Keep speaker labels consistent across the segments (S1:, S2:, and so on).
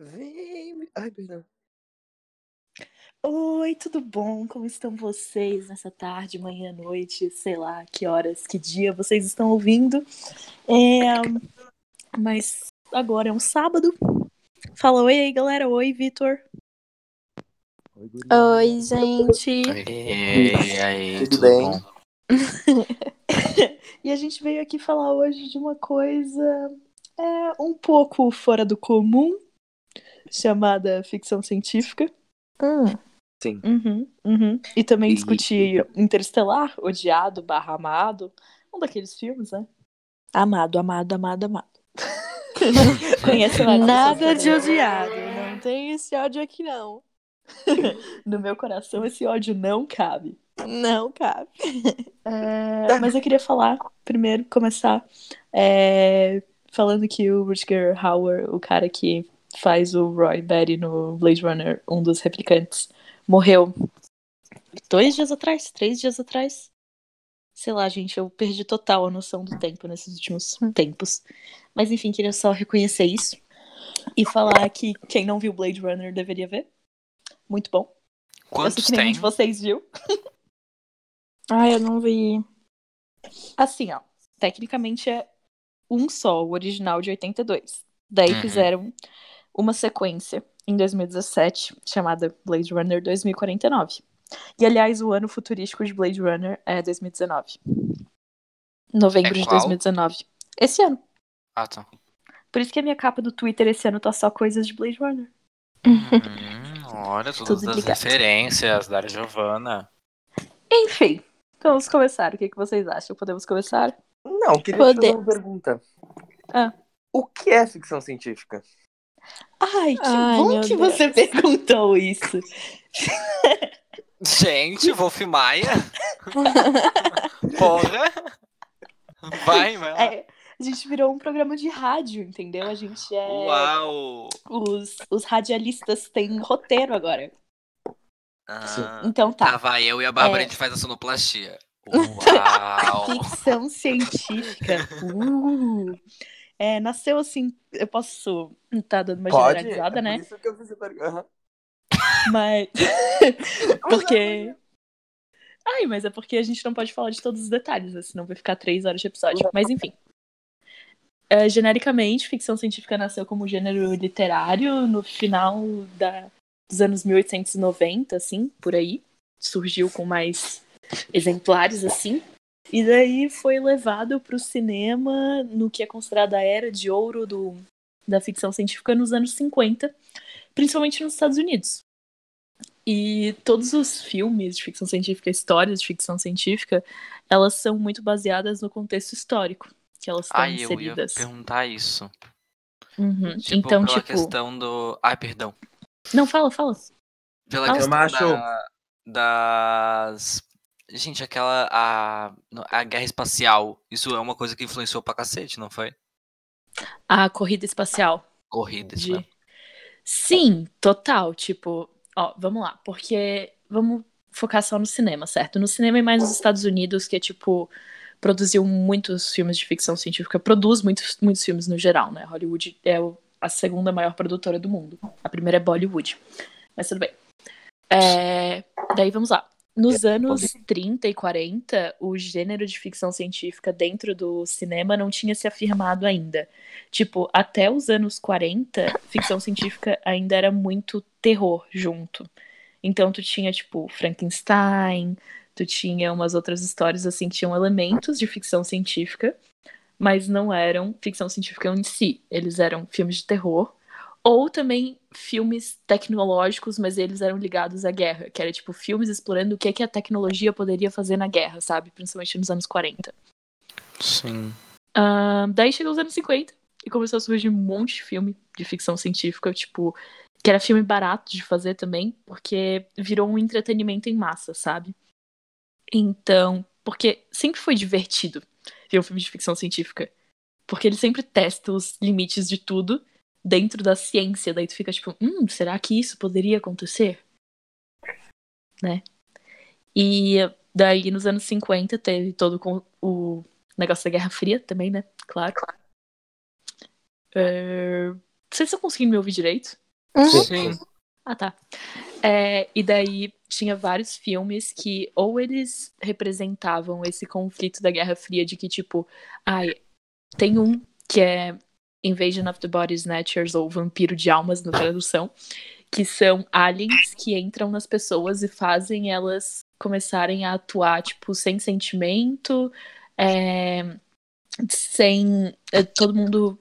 S1: Vem. Ai, perdão.
S2: Oi, tudo bom? Como estão vocês nessa tarde, manhã, noite, sei lá, que horas, que dia vocês estão ouvindo? É... Mas agora é um sábado. Fala oi aí, galera. Oi, Vitor.
S1: Oi.
S3: Oi, gente.
S4: E aí,
S1: Tudo
S4: tudo,
S1: bem?
S4: bom?
S2: E a gente veio aqui falar hoje de uma coisa é, um pouco fora do comum, chamada ficção científica.
S3: Hum,
S1: Sim.
S2: Uhum, uhum. E também
S1: E-
S2: discutir Interestelar, odiado barra amado. Um daqueles filmes, né? Amado, amado, amado, amado. Conhece várias
S3: nada de odiado. Não tem esse ódio aqui, não.
S2: No meu coração, esse ódio não cabe.
S3: Não cabe.
S2: É, mas eu queria falar, primeiro, começar, é, falando que o Rutger Hauer, o cara que faz o Roy Batty no Blade Runner, um dos replicantes, morreu dois dias atrás, três dias atrás. Sei lá, gente, eu perdi total a noção do tempo nesses últimos tempos. Mas enfim, queria só reconhecer isso e falar que quem não viu Blade Runner deveria ver. Muito bom.
S4: Quantos tem?
S2: de vocês viu.
S3: Ai, eu não vi.
S2: Assim, ó. Tecnicamente é um só, o original de 82. Daí
S4: Uhum.
S2: fizeram uma sequência em 2017, chamada Blade Runner 2049. E, aliás, o ano futurístico de Blade Runner é 2019. Novembro
S4: É
S2: de
S4: qual?
S2: 2019. Esse ano.
S4: Ah, tá.
S2: Por isso que a minha capa do Twitter esse ano tá só coisas de Blade Runner.
S4: Hum, olha, todas
S2: Tudo
S4: as
S2: ligado.
S4: referências da Giovanna.
S2: Enfim, vamos começar. O que, que vocês acham? Podemos começar?
S1: Não, eu queria te fazer uma
S3: Podemos.
S1: pergunta.
S2: Ah.
S1: O que é ficção científica?
S2: Ai, que
S3: Ai,
S2: bom que
S3: Deus.
S2: você perguntou isso.
S4: Gente, Wolf Maia? Porra! Vai, vai lá.
S2: É, a gente virou um programa de rádio, entendeu? A gente é.
S4: Uau!
S2: Os, os radialistas têm roteiro agora.
S4: Ah,
S2: Então tá.
S4: Tava eu e a Bárbara,
S2: É.
S4: a gente faz a sonoplastia. Uau!
S2: Ficção científica. Uh. É, nasceu assim. Eu posso tá dando uma generalizada,
S1: é
S2: né?
S1: Por isso que eu fiz. Aham.
S2: Mas. porque. Ai, mas é porque a gente não pode falar de todos os detalhes, né? senão vai ficar três horas de episódio. Mas enfim. É, genericamente, ficção científica nasceu como gênero literário no final da, dos anos 1890, assim, por aí. Surgiu com mais exemplares, assim. E daí foi levado para o cinema no que é considerada a era de ouro do, da ficção científica nos anos 50, principalmente nos Estados Unidos. E todos os filmes de ficção científica, histórias de ficção científica, elas são muito baseadas no contexto histórico que elas estão
S4: Ai, eu ia
S2: inseridas.
S4: perguntar isso.
S2: Uhum.
S4: Tipo,
S2: então,
S4: pela
S2: tipo.
S4: questão do. Ai, perdão.
S2: Não, fala, fala.
S4: Pela
S2: Fala.
S4: questão da, das. Gente, aquela. A, a guerra espacial. Isso é uma coisa que influenciou pra cacete, não foi?
S2: A corrida espacial.
S4: Corrida,
S2: de.
S4: mesmo.
S2: Sim, total. Tipo, ó, vamos lá. Porque vamos focar só no cinema, certo? No cinema e mais nos Estados Unidos, que é tipo. Produziu muitos filmes de ficção científica, produz muitos, muitos filmes no geral, né? Hollywood é o- a segunda maior produtora do mundo. A primeira é Bollywood. Mas tudo bem. É, daí vamos lá. Nos anos 30 e 40, o gênero de ficção científica dentro do cinema não tinha se afirmado ainda. Tipo, até os anos 40, ficção científica ainda era muito terror junto. Então tu tinha, tipo, Frankenstein, tu tinha umas outras histórias assim que tinham elementos de ficção científica, mas não eram ficção científica em si. Eles eram filmes de terror. Ou também filmes tecnológicos, mas eles eram ligados à guerra, que era tipo filmes explorando o que, é que a tecnologia poderia fazer na guerra, sabe? Principalmente nos anos 40.
S4: Sim.
S2: Ahn, daí chegou os anos 50 e começou a surgir um monte de filme de ficção científica, tipo, que era filme barato de fazer também, porque virou um entretenimento em massa, sabe? Então, porque sempre foi divertido ver um filme de ficção científica. Porque ele sempre testa os limites de tudo dentro da ciência. Daí tu fica tipo, hum, será que isso poderia acontecer? Né? E daí nos anos 50 teve todo com- o negócio da Guerra Fria também, né? Claro. É, Vocês estão conseguindo me ouvir direito?
S4: Sim.
S2: Ah, tá. É, e daí tinha vários filmes que ou eles representavam esse conflito da Guerra Fria de que, tipo, ai, tem um que é Invasion of the Body Snatchers ou Vampiro de Almas na tradução, que são aliens que entram nas pessoas e fazem elas começarem a atuar, tipo, sem sentimento, é, sem. é, todo mundo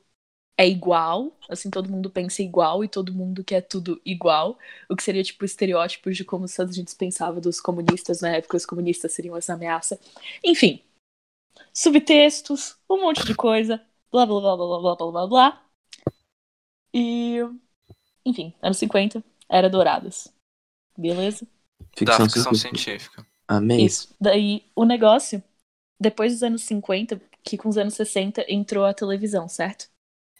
S2: é igual, assim, todo mundo pensa igual e todo mundo quer tudo igual, o que seria, tipo, estereótipos de como os Estados Unidos pensava dos comunistas na época, os comunistas seriam essa ameaça. Enfim, subtextos, um monte de coisa, blá blá blá blá blá blá blá blá. E. Enfim, anos 50, era douradas. Beleza?
S4: Ficção da
S1: ficção científica. Amei.
S2: Isso. Daí o negócio, depois dos anos 50, que com os anos 60 entrou a televisão, certo?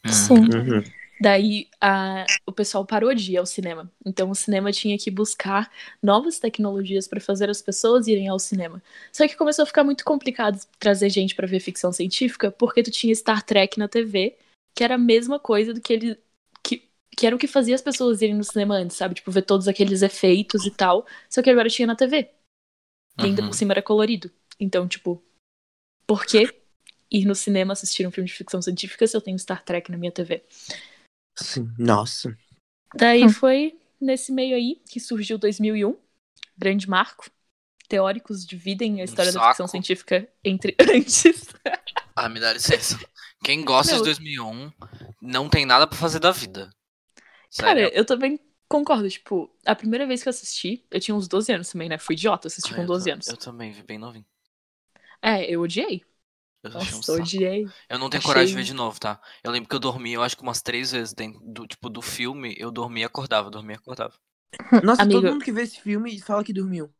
S2: Uhum.
S3: Sim.
S1: Uhum.
S2: Daí a, o pessoal parou de ir ao cinema. Então o cinema tinha que buscar novas tecnologias para fazer as pessoas irem ao cinema. Só que começou a ficar muito complicado trazer gente para ver ficção científica, porque tu tinha Star Trek na TV, que era a mesma coisa do que ele que, que era o que fazia as pessoas irem no cinema antes, sabe? Tipo, ver todos aqueles efeitos e tal. Só que agora tinha na TV. E ainda
S4: Uhum.
S2: por cima era colorido. Então, tipo, por que ir no cinema assistir um filme de ficção científica se eu tenho Star Trek na minha TV?
S1: Sim. Nossa.
S2: Daí
S3: Hum.
S2: foi nesse meio aí que surgiu 2001, grande marco. Teóricos dividem a história da ficção científica entre antes.
S4: Ah, me dá licença. Quem gosta
S2: Meu.
S4: de 2001 não tem nada pra fazer da vida.
S2: Cara,
S4: Sério.
S2: eu também concordo. Tipo, a primeira vez que eu assisti, eu tinha uns 12 anos também, né? Fui idiota, assisti
S4: Ah,
S2: com
S4: eu
S2: 12
S4: ta-
S2: anos.
S4: Eu também, vi bem novinho.
S2: É, eu odiei.
S4: Eu achei um
S2: Nossa, eu
S4: saco.
S2: odiei.
S4: Eu não tenho
S2: Achei-
S4: coragem de ver de novo, tá? Eu lembro que eu dormi, eu acho que umas três vezes dentro do, tipo, do filme, eu dormia e acordava, dormia e acordava.
S1: Nossa,
S2: Amigo.
S1: todo mundo que vê esse filme fala que dormiu.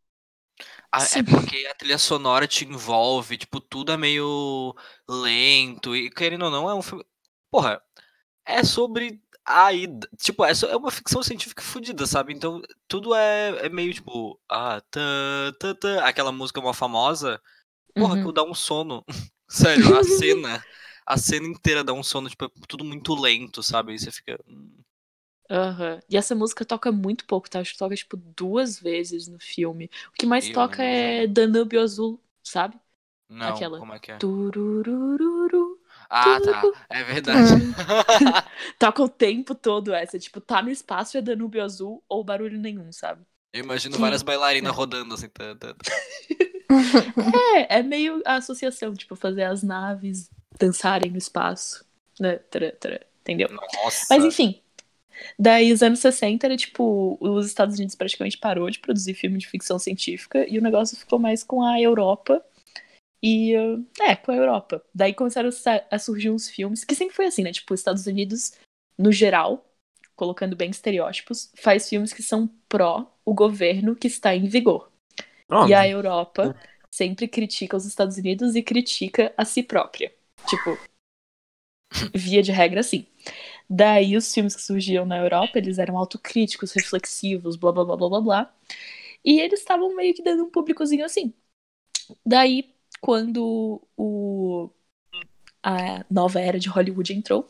S4: Ah, é porque a trilha sonora te envolve, tipo, tudo é meio lento e querendo ou não é um filme. Porra, é sobre a ida. Tipo, é, é uma ficção científica fodida, sabe? Então, tudo é, é meio tipo. Ah, tã, tã, tã, aquela música mó famosa. Porra,
S2: Uhum.
S4: que dá um sono. Sério, a cena. A cena inteira dá um sono, tipo, é tudo muito lento, sabe? Aí você fica. hum,
S2: Aham. E essa música toca muito pouco, tá? Acho que toca, tipo, duas vezes no filme. O que mais
S4: Eu
S2: toca é. Danúbio Azul, sabe?
S4: Não,
S2: Aquela.
S4: como é que é?
S2: Tururururu.
S4: Ah, tá. É verdade.
S2: Toca o tempo todo essa. Tipo, tá no espaço é Danúbio Azul ou barulho nenhum, sabe?
S4: Eu imagino várias bailarinas rodando assim. Tá, tá, tá.
S2: É, é meio a associação, tipo, fazer as naves dançarem no espaço. Né? Tará, tará, Entendeu?
S4: Nossa.
S2: Mas enfim. Daí, os anos 60 era tipo, os Estados Unidos praticamente parou de produzir filme de ficção científica e o negócio ficou mais com a Europa. E, uh, é, com a Europa. Daí começaram a surgir uns filmes, que sempre foi assim, né? Tipo, os Estados Unidos, no geral, colocando bem estereótipos, faz filmes que são pró o governo que está em vigor. E a Europa sempre critica os Estados Unidos e critica a si própria. Tipo, via de regra, assim. Daí os filmes que surgiam na Europa, eles eram autocríticos, reflexivos, blá blá blá blá blá blá. E eles estavam meio que dando um públicozinho assim. Daí, quando o, a nova era de Hollywood entrou,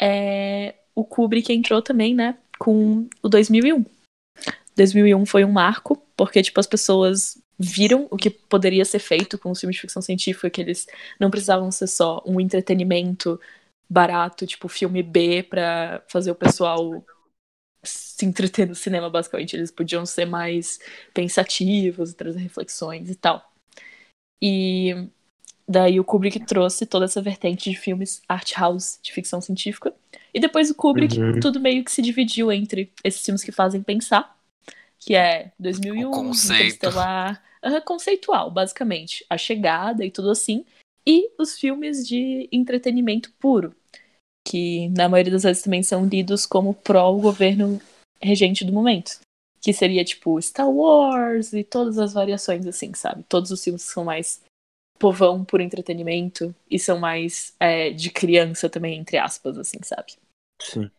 S2: é, o Kubrick entrou também, né, com o 2001. 2001 foi um marco, porque, tipo, as pessoas viram o que poderia ser feito com os filmes de ficção científica, que eles não precisavam ser só um entretenimento barato, tipo, filme B pra fazer o pessoal se entreter no cinema, basicamente. Eles podiam ser mais pensativos, trazer reflexões e tal. E daí o Kubrick trouxe toda essa vertente de filmes art house de ficção científica. E depois o Kubrick,
S1: Uhum.
S2: tudo meio que se dividiu entre esses filmes que fazem pensar, que é 2001,
S4: O conceito.
S2: Interestelar, aham, conceitual, basicamente, A Chegada e tudo assim, e os filmes de entretenimento puro, que na maioria das vezes também são lidos como pró o governo regente do momento. Que seria tipo Star Wars e todas as variações assim, sabe? Todos os filmes que são mais povão por entretenimento e são mais é, de criança também, entre aspas, assim, sabe?
S1: Sim.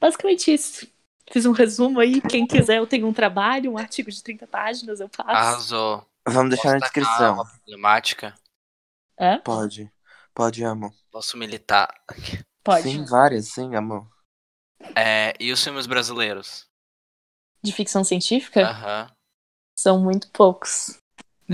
S2: Basicamente isso. Fiz um resumo aí. Quem quiser, eu tenho um trabalho, um artigo de 30 páginas, eu faço.
S4: Arrasou.
S1: Vamos deixar na
S4: Posso tacar
S1: descrição.
S4: Uma problemática.
S2: Hã?
S1: Pode. Pode, amor.
S4: Posso militar.
S2: Pode.
S1: Sim, várias, sim, amor.
S4: É, e os filmes brasileiros?
S2: De ficção científica?
S4: Aham.
S2: São muito poucos.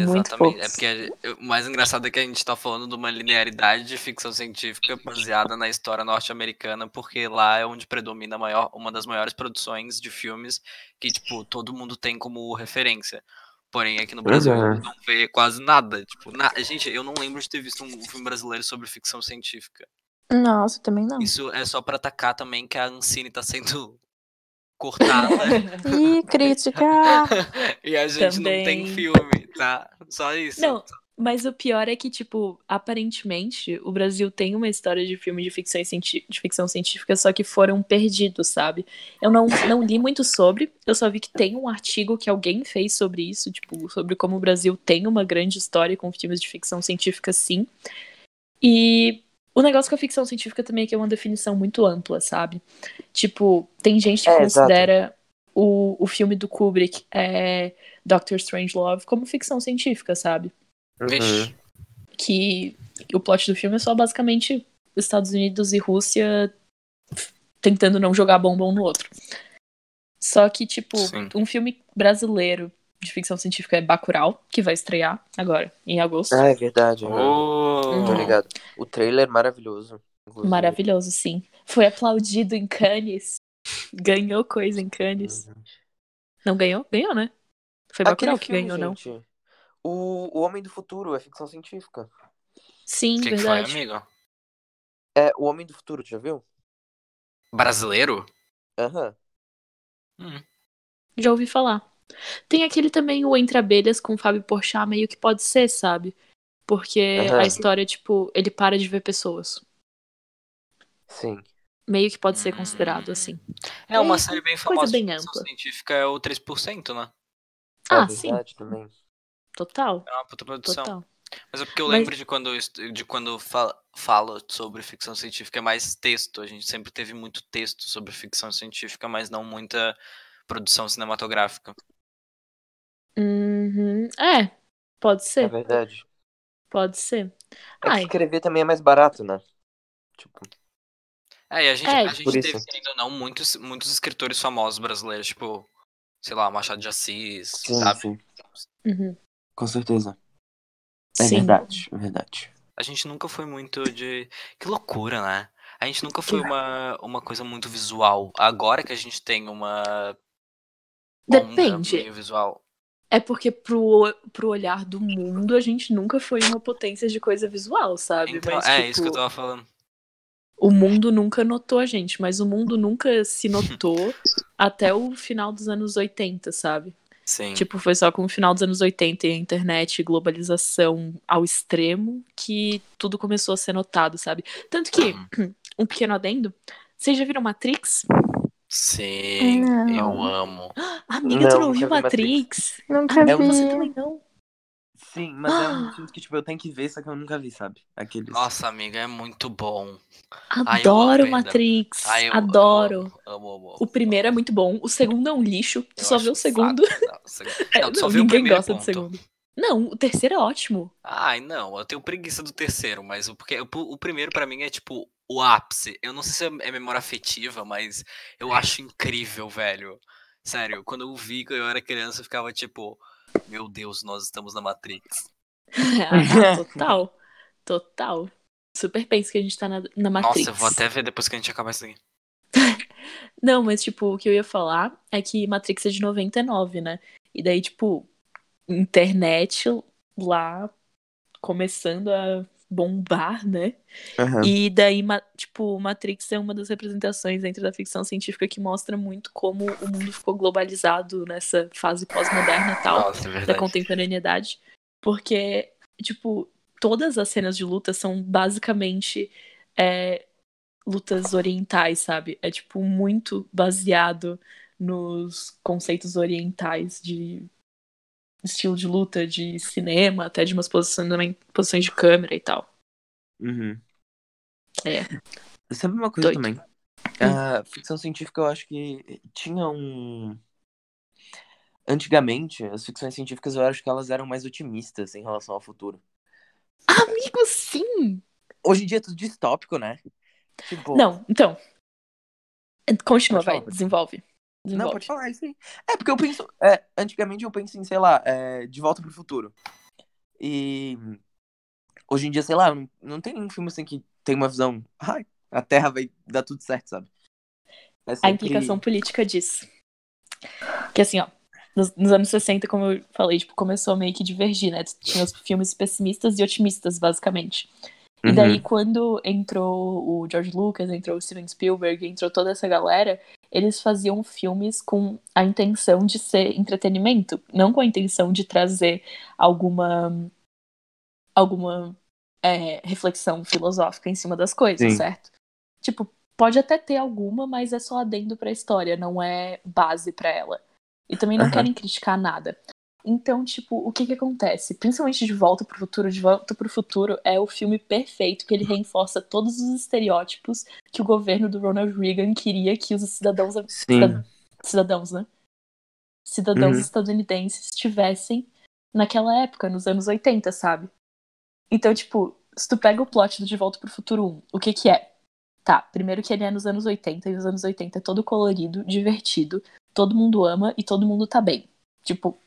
S2: Muito
S4: Exatamente.
S2: poucos.
S4: É porque o mais engraçado é que a gente tá falando de uma linearidade de ficção científica baseada na história norte-americana, porque lá é onde predomina a maior, uma das maiores produções de filmes que, tipo, todo mundo tem como referência. Porém, aqui no Brasil
S1: Uhum.
S4: não vê quase nada. Tipo, na- gente, eu não lembro de ter visto um filme brasileiro sobre ficção científica.
S3: Nossa, também não.
S4: Isso é só pra atacar também que a Ancine tá sendo cortada
S3: Ih, crítica!
S4: e a gente não tem
S2: Também.
S4: filme, tá? Só isso.
S2: Não, mas o pior é que, tipo, aparentemente, o Brasil tem uma história de filme de ficção, cienti- de ficção científica, só que foram perdidos, sabe? Eu não, não li muito sobre, eu só vi que tem um artigo que alguém fez sobre isso, tipo, sobre como o Brasil tem uma grande história com filmes de ficção científica, sim. E o negócio com a ficção científica também é que é uma definição muito ampla, sabe? Tipo, tem gente que
S1: É, exato.
S2: O, o filme do Kubrick, é, Doctor Strangelove, como ficção científica, sabe?
S4: Vixe.
S2: que o plot do filme é só basicamente Estados Unidos e Rússia tentando não jogar bomba um no outro. Só que, tipo,
S4: Sim.
S2: um filme brasileiro de ficção científica é Bacurau, que vai estrear agora, em agosto.
S1: Ah, é verdade. aham.
S4: Oh.
S1: Tô ligado. O trailer é maravilhoso. inclusive.
S2: Maravilhoso, sim. Foi aplaudido em Cannes. Ganhou coisa em Cannes. Não ganhou? Ganhou, né? Foi
S1: Aquele
S2: Bacurau que
S1: filme,
S2: ganhou, não?
S1: gente, O, o Homem do Futuro é ficção científica.
S2: Sim,
S4: que, que foi,
S2: verdade.
S4: amigo?
S1: É O Homem do Futuro, tu já viu?
S4: Brasileiro?
S1: Aham.
S4: Hum.
S2: Já ouvi falar. Tem aquele também, o Entre Abelhas, com o Fábio Porchat, meio que pode ser, sabe? Porque
S1: Aham.
S2: a história, tipo, ele para de ver pessoas.
S1: Sim.
S2: Meio que pode ser
S4: Hum.
S2: considerado assim.
S4: É uma
S2: É,
S4: série bem
S2: coisa
S4: famosa
S2: bem
S4: de
S2: ampla.
S4: científica, é o 3%, né?
S2: Ah,
S1: é
S2: sim.
S1: também.
S2: Total,
S4: É uma puta produção.
S2: total.
S4: Mas é porque eu
S2: Mas-
S4: lembro de quando, de quando fa falo sobre ficção científica, é mais texto. A gente sempre teve muito texto sobre ficção científica, mas não muita produção cinematográfica.
S2: Uhum. É, pode
S1: É
S2: ser,
S1: verdade.
S2: pode ser.
S1: É que
S2: Ai,
S1: escrever também é mais barato, né? Tipo,
S4: É, e a gente,
S2: É,
S4: a gente teve,
S1: isso.
S4: querendo ou não, muitos, muitos escritores famosos brasileiros, tipo, sei lá, Machado de Assis,
S1: sim,
S4: sabe?
S1: sim.
S2: uhum.
S1: Com certeza. É
S2: Sim.
S1: verdade, é verdade.
S4: A gente nunca foi muito de. Que loucura, né? A gente nunca foi uma, uma coisa muito visual. Agora que a gente tem uma.
S2: Depende.
S4: visual.
S2: É porque pro, pro olhar do mundo a gente nunca foi uma potência de coisa visual, sabe?
S4: Então,
S2: Mas,
S4: é
S2: tipo,
S4: isso que eu tava falando.
S2: O mundo nunca notou a gente, mas o mundo nunca se notou até o final dos anos 80, sabe?
S4: Sim.
S2: Tipo, foi só com o final dos anos 80 e a internet e globalização ao extremo que tudo começou a ser notado, sabe? Tanto que,
S4: Uhum.
S2: um pequeno adendo, vocês já viram Matrix?
S4: Sim,
S3: Não.
S4: eu amo.
S2: Amiga, tu
S1: Não,
S2: não
S1: nunca
S2: viu
S1: vi
S2: Matrix?
S3: Nunca
S1: um-
S3: vi.
S2: Você também não?
S1: Sim, mas é um filme que, tipo, eu tenho que ver, só que eu nunca vi, sabe? Aqueles.
S4: Nossa, amiga, é muito bom. Ai,
S2: Adoro
S4: amo,
S2: Matrix.
S4: Ai, eu
S2: Adoro.
S4: Amo, amo, amo,
S2: O primeiro é muito bom, o segundo é um lixo. Tu
S4: Eu
S2: só vê o segundo.
S4: Não, o
S2: É,
S4: Não,
S2: não, ninguém gosta do
S4: ponto.
S2: segundo. Não, o terceiro é ótimo.
S4: Ai, não, eu tenho preguiça do terceiro, mas o, porque, o, o primeiro pra mim é tipo o ápice. Eu não sei se é é memória afetiva, mas eu acho incrível, velho. Sério, quando eu vi quando eu era criança, eu ficava tipo, meu Deus, nós estamos na Matrix.
S2: Ah, total. Total. Super penso que a gente tá na, na Matrix.
S4: Nossa, eu vou até ver depois que a gente acabar isso aqui.
S2: Não, mas, tipo, o que eu ia falar é que Matrix é de 99, né? E daí, tipo, internet lá começando a bombar, né?
S1: Aham.
S2: E daí, tipo, Matrix é uma das representações dentro da ficção científica que mostra muito como o mundo ficou globalizado nessa fase pós-moderna e tal,
S4: Nossa, é
S2: da contemporaneidade. Porque, tipo, todas as cenas de luta são basicamente é, lutas orientais, sabe? É, tipo, muito baseado nos conceitos orientais de estilo de luta, de cinema, até de umas posições, também, posições de câmera e tal.
S1: Uhum.
S2: É.
S1: Sabe uma coisa
S2: Doido.
S1: também? A ficção científica eu acho que tinha um. Antigamente, as ficções científicas eu acho que elas eram mais otimistas em relação ao futuro.
S2: Amigo, sim!
S1: Hoje em dia é tudo distópico, né? Tipo,
S2: Não, então. Continua, vai,
S1: pode
S2: desenvolve.
S1: Não, pode falar isso aí. É, porque eu penso. é, antigamente eu penso em, sei lá, é, De Volta pro Futuro. E. Hoje em dia, sei lá, não, não tem nenhum filme assim que tem uma visão. Ai, a Terra vai dar tudo certo, sabe? É
S2: A
S1: sempre-
S2: implicação política disso. Que assim, ó, nos, nos anos 60, como eu falei, tipo, começou a meio que divergir, né? Tinha os filmes pessimistas e otimistas, basicamente. E daí,
S1: Uhum.
S2: quando entrou o George Lucas, entrou o Steven Spielberg, entrou toda essa galera, eles faziam filmes com a intenção de ser entretenimento, não com a intenção de trazer alguma alguma é, reflexão filosófica em cima das coisas,
S1: Sim.
S2: certo? Tipo, pode até ter alguma, mas é só adendo pra história, não é base pra ela. E também não
S1: Aham.
S2: querem criticar nada. Então, tipo, o que que acontece? Principalmente De Volta pro Futuro, De Volta pro Futuro é o filme perfeito que ele reforça todos os estereótipos que o governo do Ronald Reagan queria que os cidadãos,
S1: Sim.
S2: cidadãos, né? Cidadãos
S1: Uhum.
S2: estadunidenses tivessem naquela época, nos anos 80, sabe? Então, tipo, se tu pega o plot do De Volta pro Futuro 1, o que que é? Tá, primeiro que ele é nos anos 80, e os anos 80 é todo colorido, divertido, todo mundo ama e todo mundo tá bem. Tipo,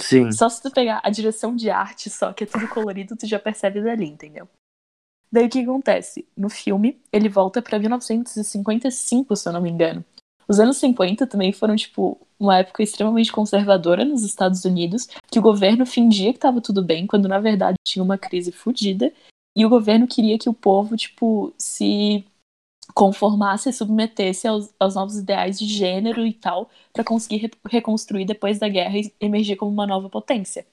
S1: Sim.
S2: só se tu pegar a direção de arte só, que é tudo colorido, tu já percebe dali, entendeu? Daí o que acontece? No filme, ele volta pra 1955, se eu não me engano. Os anos 50 também foram, tipo, uma época extremamente conservadora nos Estados Unidos, que o governo fingia que tava tudo bem, quando na verdade tinha uma crise fodida, e o governo queria que o povo, tipo, se conformasse e submetesse aos, aos novos ideais de gênero e tal, pra conseguir re- reconstruir depois da guerra e emergir como uma nova potência.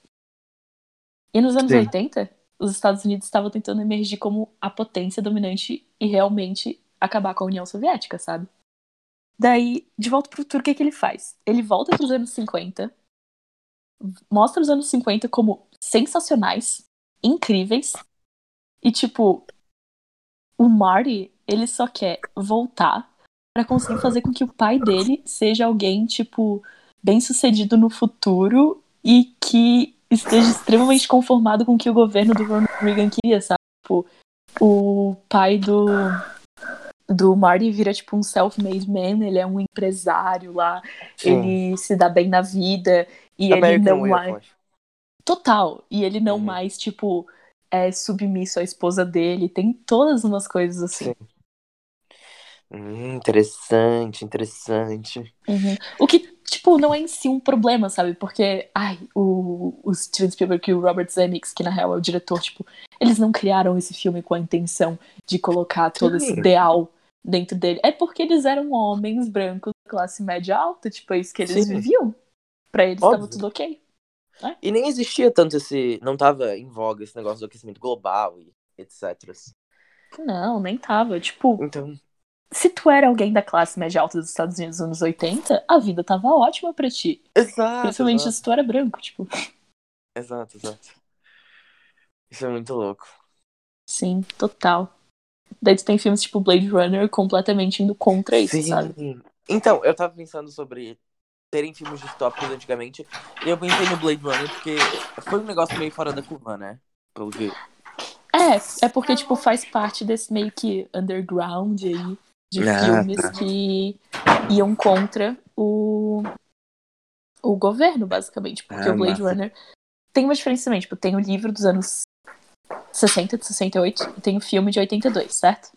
S2: E nos anos
S1: Sim.
S2: 80, os Estados Unidos estavam tentando emergir como a potência dominante e realmente acabar com a União Soviética, sabe? Daí, de volta pro futuro, o que, que ele faz? Ele volta pros anos 50, mostra os anos 50 como sensacionais, incríveis, e tipo, o Marty, ele só quer voltar pra conseguir fazer com que o pai dele seja alguém, tipo, bem sucedido no futuro e que esteja extremamente conformado com o que o governo do Ronald Reagan queria, sabe? Tipo, o pai do do Marty vira tipo um self-made man, ele é um empresário lá,
S1: Sim.
S2: ele se dá bem na vida e ele não mais total, e ele não
S1: Uhum.
S2: mais tipo é submisso à esposa dele, tem todas umas coisas assim.
S1: Sim. Hum, interessante, interessante.
S2: Uhum. O que, tipo, não é em si um problema, sabe? Porque, ai, o, o Steven Spielberg e o Robert Zemeckis, que na real é o diretor, tipo, eles não criaram esse filme com a intenção de colocar todo esse
S1: Sim.
S2: ideal dentro dele. É porque eles eram homens brancos classe média alta, tipo, é isso que eles
S1: Sim.
S2: viviam. Pra eles tava
S1: Óbvio.
S2: tudo ok.
S1: E nem existia tanto esse. Não tava em voga esse negócio do aquecimento global e etc.
S2: Não, nem tava. Tipo,
S1: Então.
S2: Se tu era alguém da classe média alta dos Estados Unidos nos anos 80, a vida tava ótima pra ti.
S1: Exato.
S2: Principalmente
S1: exato,
S2: se tu era branco, tipo.
S1: exato, exato. Isso é muito louco.
S2: Sim, total. Daí tu tem filmes tipo Blade Runner completamente indo contra isso, sabe?
S1: Então, eu tava pensando sobre terem filmes distópicos antigamente. E eu pensei no Blade Runner porque foi um negócio meio fora da curva, né? Pelo que.
S2: É, é porque, tipo, faz parte desse meio que underground aí de
S1: Ah,
S2: filmes
S1: tá.
S2: que iam contra o, o governo, basicamente. Porque
S1: Ah,
S2: o Blade
S1: massa.
S2: Runner tem uma diferença também. Tipo, tem o livro dos anos 60, de 68, e tem o filme de 82, certo?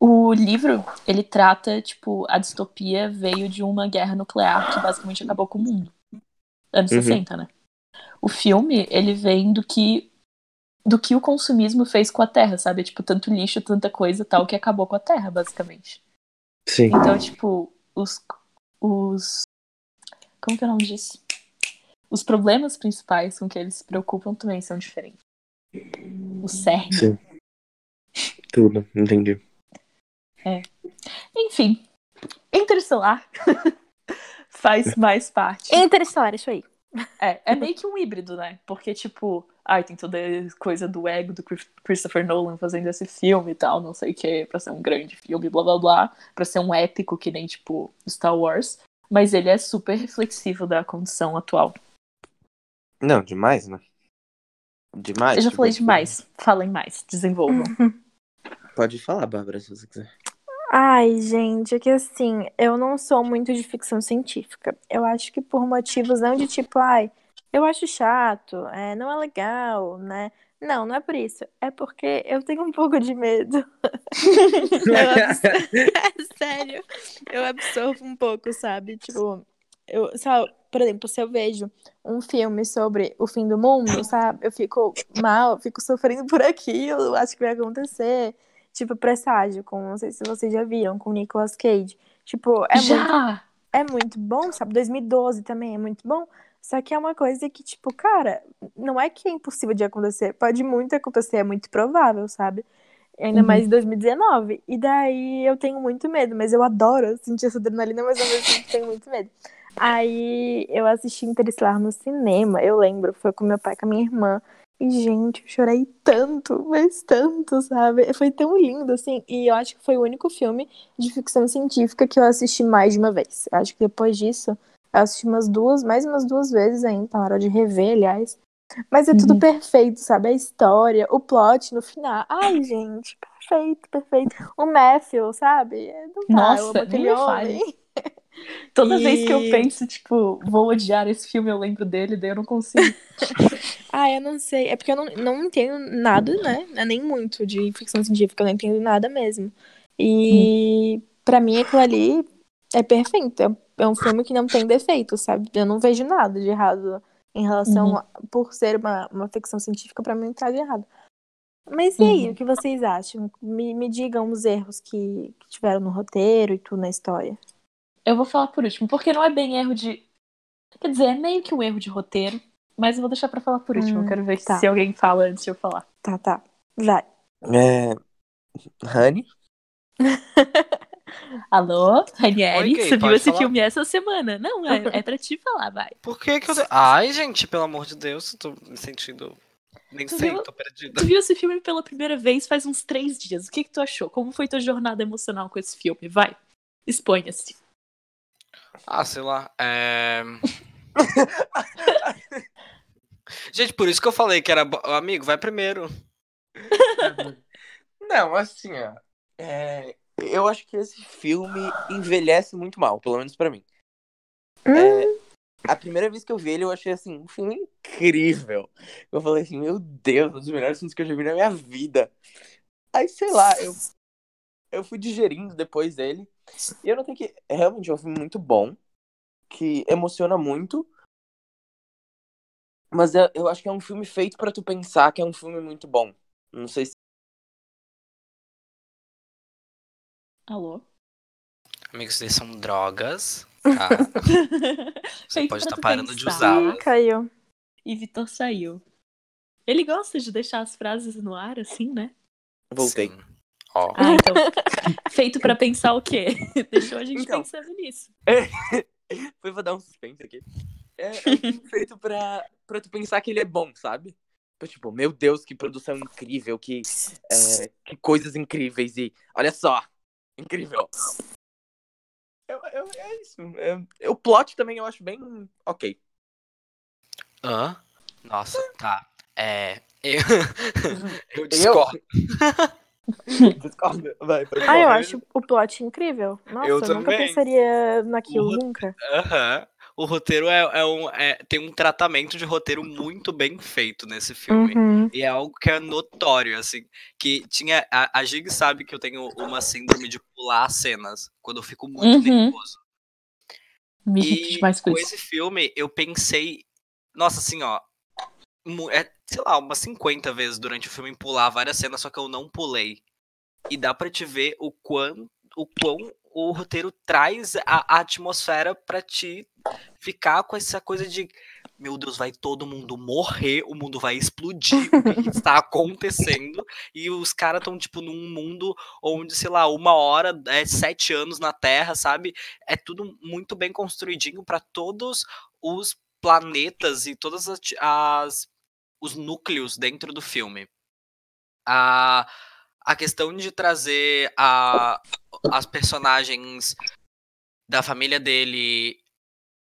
S2: O livro, ele trata, tipo, a distopia veio de uma guerra nuclear que basicamente acabou com o mundo. Anos
S1: Uhum.
S2: 60, né? O filme, ele vem do que do que o consumismo fez com a Terra, sabe? Tipo, tanto lixo, tanta coisa e tal, que acabou com a Terra, basicamente.
S1: Sim.
S2: Então, tipo, os os como que é o nome disso? Os problemas principais com que eles se preocupam também são diferentes. O cerne.
S1: Sim. Tudo, entendi.
S2: Enfim, Interestelar faz mais parte.
S3: Interestelar, isso aí.
S2: É, é meio que um híbrido, né? Porque, tipo, ai, tem toda a coisa do ego do Chris- Christopher Nolan fazendo esse filme e tal, não sei o que, pra ser um grande filme, blá blá blá, pra ser um épico que nem, tipo, Star Wars. Mas ele é super reflexivo da condição atual.
S1: Não, demais, né? Demais.
S2: Eu já
S1: tipo,
S2: falei demais. Falem mais, desenvolvam.
S1: Pode falar, Bárbara, se você quiser.
S3: Ai, gente, é que assim, eu não sou muito de ficção científica. Eu acho que por motivos não de tipo, ai, eu acho chato, é, não é legal, né? Não, não é por isso. É porque eu tenho um pouco de medo. É sério. Eu absorvo um pouco, sabe? Tipo, eu, sabe, por exemplo, se eu vejo um filme sobre o fim do mundo, sabe? Eu fico mal, fico sofrendo por aquilo, acho que vai acontecer. Tipo, Presságio, com, não sei se vocês já viram, com Nicolas Cage. Tipo, é muito
S2: Já!
S3: é muito bom, sabe? 2012 também é muito bom. Só que é uma coisa que, tipo, cara, não é que é impossível de acontecer. Pode muito acontecer, é muito provável, sabe? Ainda
S2: Uhum.
S3: mais em 2019. E daí eu tenho muito medo, mas eu adoro sentir essa adrenalina, mas ao mesmo tempo tenho muito medo. Aí eu assisti Interestelar no cinema, eu lembro, foi com meu pai, com a minha irmã. E, gente, eu chorei tanto, mas tanto, sabe? Foi tão lindo, assim. E eu acho que foi o único filme de ficção científica que eu assisti mais de uma vez. Eu acho que depois disso, eu assisti umas duas, mais umas duas vezes ainda, tá na hora de rever, aliás. Mas é tudo
S2: Uhum.
S3: perfeito, sabe? A história, o plot no final. Ai, gente, perfeito, perfeito. O Matthew, sabe? É, Não dá,
S2: Nossa,
S3: eu
S2: nem me
S3: homem.
S2: Toda vez que eu
S3: E-
S2: penso, tipo, vou odiar esse filme, eu lembro dele, daí eu não consigo.
S3: Ah, eu não sei. É porque eu não, não entendo nada, né? É Nem muito de ficção científica, eu não entendo nada mesmo. E pra mim aquilo ali é perfeito. É, um filme que não tem defeito, sabe? Eu não vejo nada de errado em relação
S2: Uhum.
S3: a, por ser uma, uma ficção científica, pra mim não tá de errado. Mas e aí,
S2: Uhum.
S3: o que vocês acham? Me, me digam os erros que, que tiveram no roteiro e tudo na história.
S2: Eu vou falar por último, porque não é bem erro de. Quer dizer, é meio que um erro de roteiro, mas eu vou deixar pra falar por último.
S3: Hum,
S2: eu quero ver
S3: tá.
S2: se alguém fala antes de eu falar.
S3: Tá, tá. Vai.
S1: É... Honey?
S2: Alô, Ranieri, você viu esse
S4: falar?
S2: filme essa semana? Não, é, é pra te falar, vai.
S4: Por que que eu. Ai, gente, pelo amor de Deus, eu tô me sentindo. Nem
S2: Tu
S4: sei,
S2: viu?
S4: tô perdida.
S2: Tu viu esse filme pela primeira vez faz uns três dias. O que, que tu achou? Como foi tua jornada emocional com esse filme? Vai, exponha-se.
S4: Ah, sei lá. É. Gente, por isso que eu falei que era. Amigo, vai primeiro.
S1: Não, assim, ó. é, Eu acho que esse filme envelhece muito mal, pelo menos pra mim. É, A primeira vez que eu vi ele, eu achei assim, um filme incrível. Eu falei assim, meu Deus, um dos melhores filmes que eu já vi na minha vida. Aí, sei lá, eu, eu fui digerindo depois dele. E eu notei que realmente é um filme muito bom, que emociona muito. Mas eu, eu acho que é um filme feito pra tu pensar que é um filme muito bom. Não sei se
S2: Alô?
S4: Amigos, isso são drogas. Tá? Você pode estar
S2: tu
S4: parando de usá-las.
S3: Ih, caiu.
S2: E Vitor saiu. Ele gosta de deixar as frases no ar, assim, né?
S1: voltei.
S4: Sim. Ó.
S2: Ah, então. Feito pra pensar o quê? Deixou a gente
S1: Então.
S2: pensando nisso.
S1: Foi pra dar um suspense aqui. É, é feito pra, pra tu pensar que ele é bom, sabe? Tipo, meu Deus, que produção incrível, que, é, que coisas incríveis e olha só, incrível. Eu, eu- é isso. É, o plot também eu acho bem ok.
S4: Hã? Nossa, tá. É. Eu, eu discordo.
S1: Discorda. Vai, pode
S3: Ah, eu acho o plot incrível. Nossa,
S4: Eu
S3: eu, nunca pensaria naquilo, nunca.
S4: Aham. O roteiro é, é um, é- tem um tratamento de roteiro muito bem feito nesse filme.
S3: Uhum.
S4: E é algo que é notório, assim. Que tinha. A, a Gig sabe que eu tenho uma síndrome de pular cenas. Quando eu fico muito
S2: Uhum.
S4: nervoso.
S2: Me
S4: E
S2: com
S4: esse filme, eu pensei. Nossa, assim, ó. É, sei lá, umas 50 vezes durante o filme em pular várias cenas, só que eu não pulei. E dá pra te ver o quão o, quão o roteiro traz a, a atmosfera pra te ficar com essa coisa de. Meu Deus, vai todo mundo morrer, o mundo vai explodir, o que, está acontecendo? E os caras estão, tipo, num mundo onde, sei lá, uma hora é sete anos na Terra, sabe? É tudo muito bem construidinho pra todos os planetas e todas as, as- os núcleos dentro do filme. A, a questão de trazer a, as personagens da família dele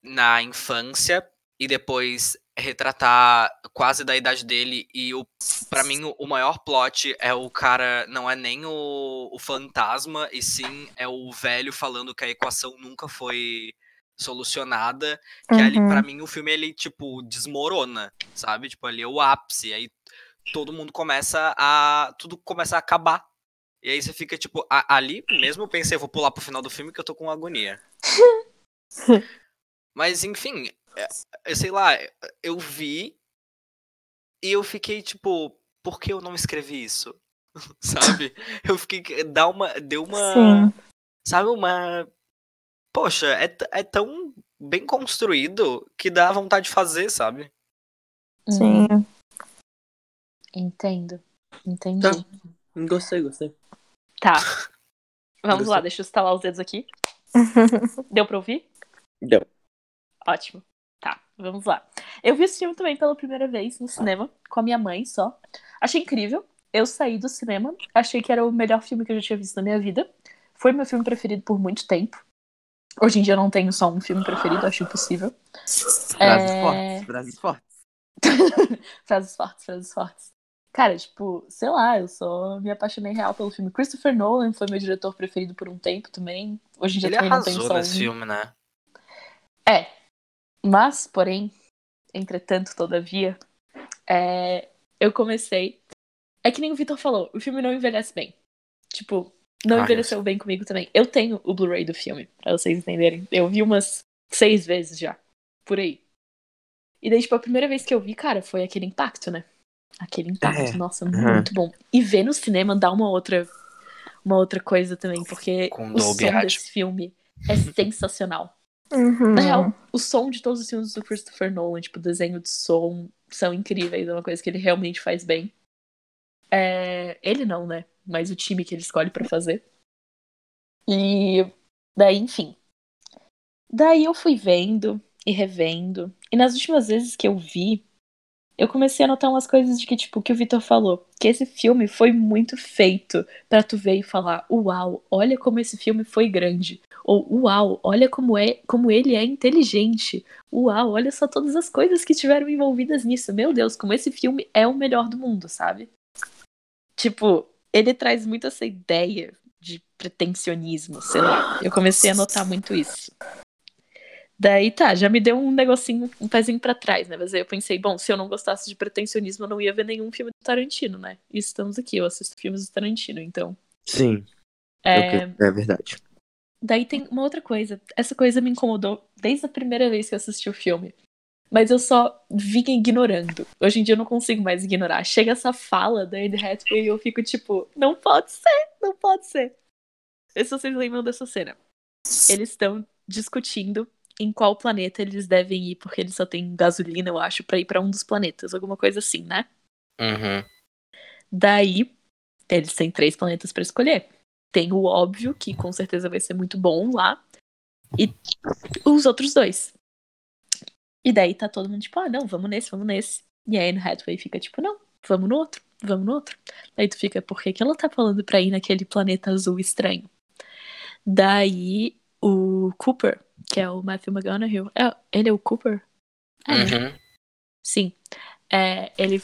S4: na infância e depois retratar quase da idade dele e o para mim o, o maior plot é o cara não é nem o, o fantasma e sim é o velho falando que a equação nunca foi solucionada que ali
S3: Uhum.
S4: para mim o filme ele tipo desmorona sabe tipo ali é o ápice aí todo mundo começa a tudo começa a acabar. E aí você fica tipo a- ali mesmo eu pensei vou pular pro final do filme que eu tô com agonia. Mas enfim é- eu sei lá eu vi e eu fiquei tipo por que eu não escrevi isso? Sabe? Eu fiquei dá uma deu uma
S3: Sim.
S4: sabe uma poxa é, é tão bem construído que dá vontade de fazer sabe?
S3: Sim.
S2: Entendo. Entendi.
S1: Tá. Gostei, gostei.
S2: Tá. Vamos
S1: Gostei.
S2: lá, deixa eu estalar os dedos aqui. Deu pra ouvir?
S1: Deu.
S2: Ótimo. Tá, vamos lá. Eu vi esse filme também pela primeira vez no cinema, com a minha mãe só. Achei incrível. Eu saí do cinema, achei que era o melhor filme que eu já tinha visto na minha vida. Foi meu filme preferido por muito tempo. Hoje em dia eu não tenho só um filme preferido, acho impossível.
S1: Frases
S2: É.
S1: fortes, frases fortes.
S2: frases fortes, frases fortes. Cara, tipo, sei lá, eu só me apaixonei real pelo filme. Christopher Nolan foi meu diretor preferido por um tempo também. Hoje em dia
S4: ele
S2: também não tenho
S4: arrasou
S2: só
S4: nesse
S2: um.
S4: filme né
S2: É. Mas, porém, entretanto, todavia, é, eu comecei. É que nem o Vitor falou, o filme não envelhece bem. Tipo, não
S4: Ah,
S2: envelheceu bem comigo também. Eu tenho o Blu-ray do filme, pra vocês entenderem. Eu vi umas seis vezes já. Por aí. E daí, tipo, a primeira vez que eu vi, cara, foi aquele impacto, né? Aquele impacto,
S1: É.
S2: nossa,
S1: Uhum.
S2: muito bom. E ver no cinema dá uma outra, uma outra coisa também, porque
S4: Com
S2: o
S4: Dolby
S2: som desse filme é sensacional.
S3: Uhum.
S2: Na real, o som de todos os filmes do Christopher Nolan, tipo, o desenho de som, são incríveis. É uma coisa que ele realmente faz bem. É, Ele não, né? Mas o time que ele escolhe pra fazer. E daí, enfim. Daí eu fui vendo e revendo. E nas últimas vezes que eu vi, eu comecei a notar umas coisas de que, tipo, que o Victor falou. Que esse filme foi muito feito pra tu ver e falar: Uau, olha como esse filme foi grande. Ou uau, olha como é, como ele é inteligente. Uau, olha só todas as coisas que tiveram envolvidas nisso. Meu Deus, como esse filme é o melhor do mundo, sabe? Tipo, ele traz muito essa ideia de pretensionismo, sei lá. Eu comecei a notar muito isso. Daí tá, já me deu um negocinho, um pezinho pra trás, né? Mas aí eu pensei, bom, se eu não gostasse de pretensionismo, eu não ia ver nenhum filme do Tarantino, né? E estamos aqui, eu assisto filmes do Tarantino, então.
S1: Sim,
S2: É,
S1: é, é verdade.
S2: Daí tem uma outra coisa. Essa coisa me incomodou desde a primeira vez que eu assisti o filme. Mas eu só vinha ignorando. Hoje em dia eu não consigo mais ignorar. Chega essa fala da Anne Hathaway e eu fico tipo, não pode ser, não pode ser. Sei se vocês lembram dessa cena. Eles estão discutindo em qual planeta eles devem ir, porque eles só têm gasolina, eu acho, pra ir pra um dos planetas. Alguma coisa assim, né?
S4: Uhum.
S2: Daí, eles têm três planetas pra escolher. Tem o óbvio, que com certeza vai ser muito bom lá. E os outros dois. E daí tá todo mundo tipo, ah, não, vamos nesse, vamos nesse. E a Anne Hathaway fica tipo, não, vamos no outro, vamos no outro. Daí tu fica, por que, que ela tá falando pra ir naquele planeta azul estranho? Daí o Cooper, que é o Matthew McConaughey, é, ele é o Cooper? É?
S4: Uhum.
S2: Sim. É, ele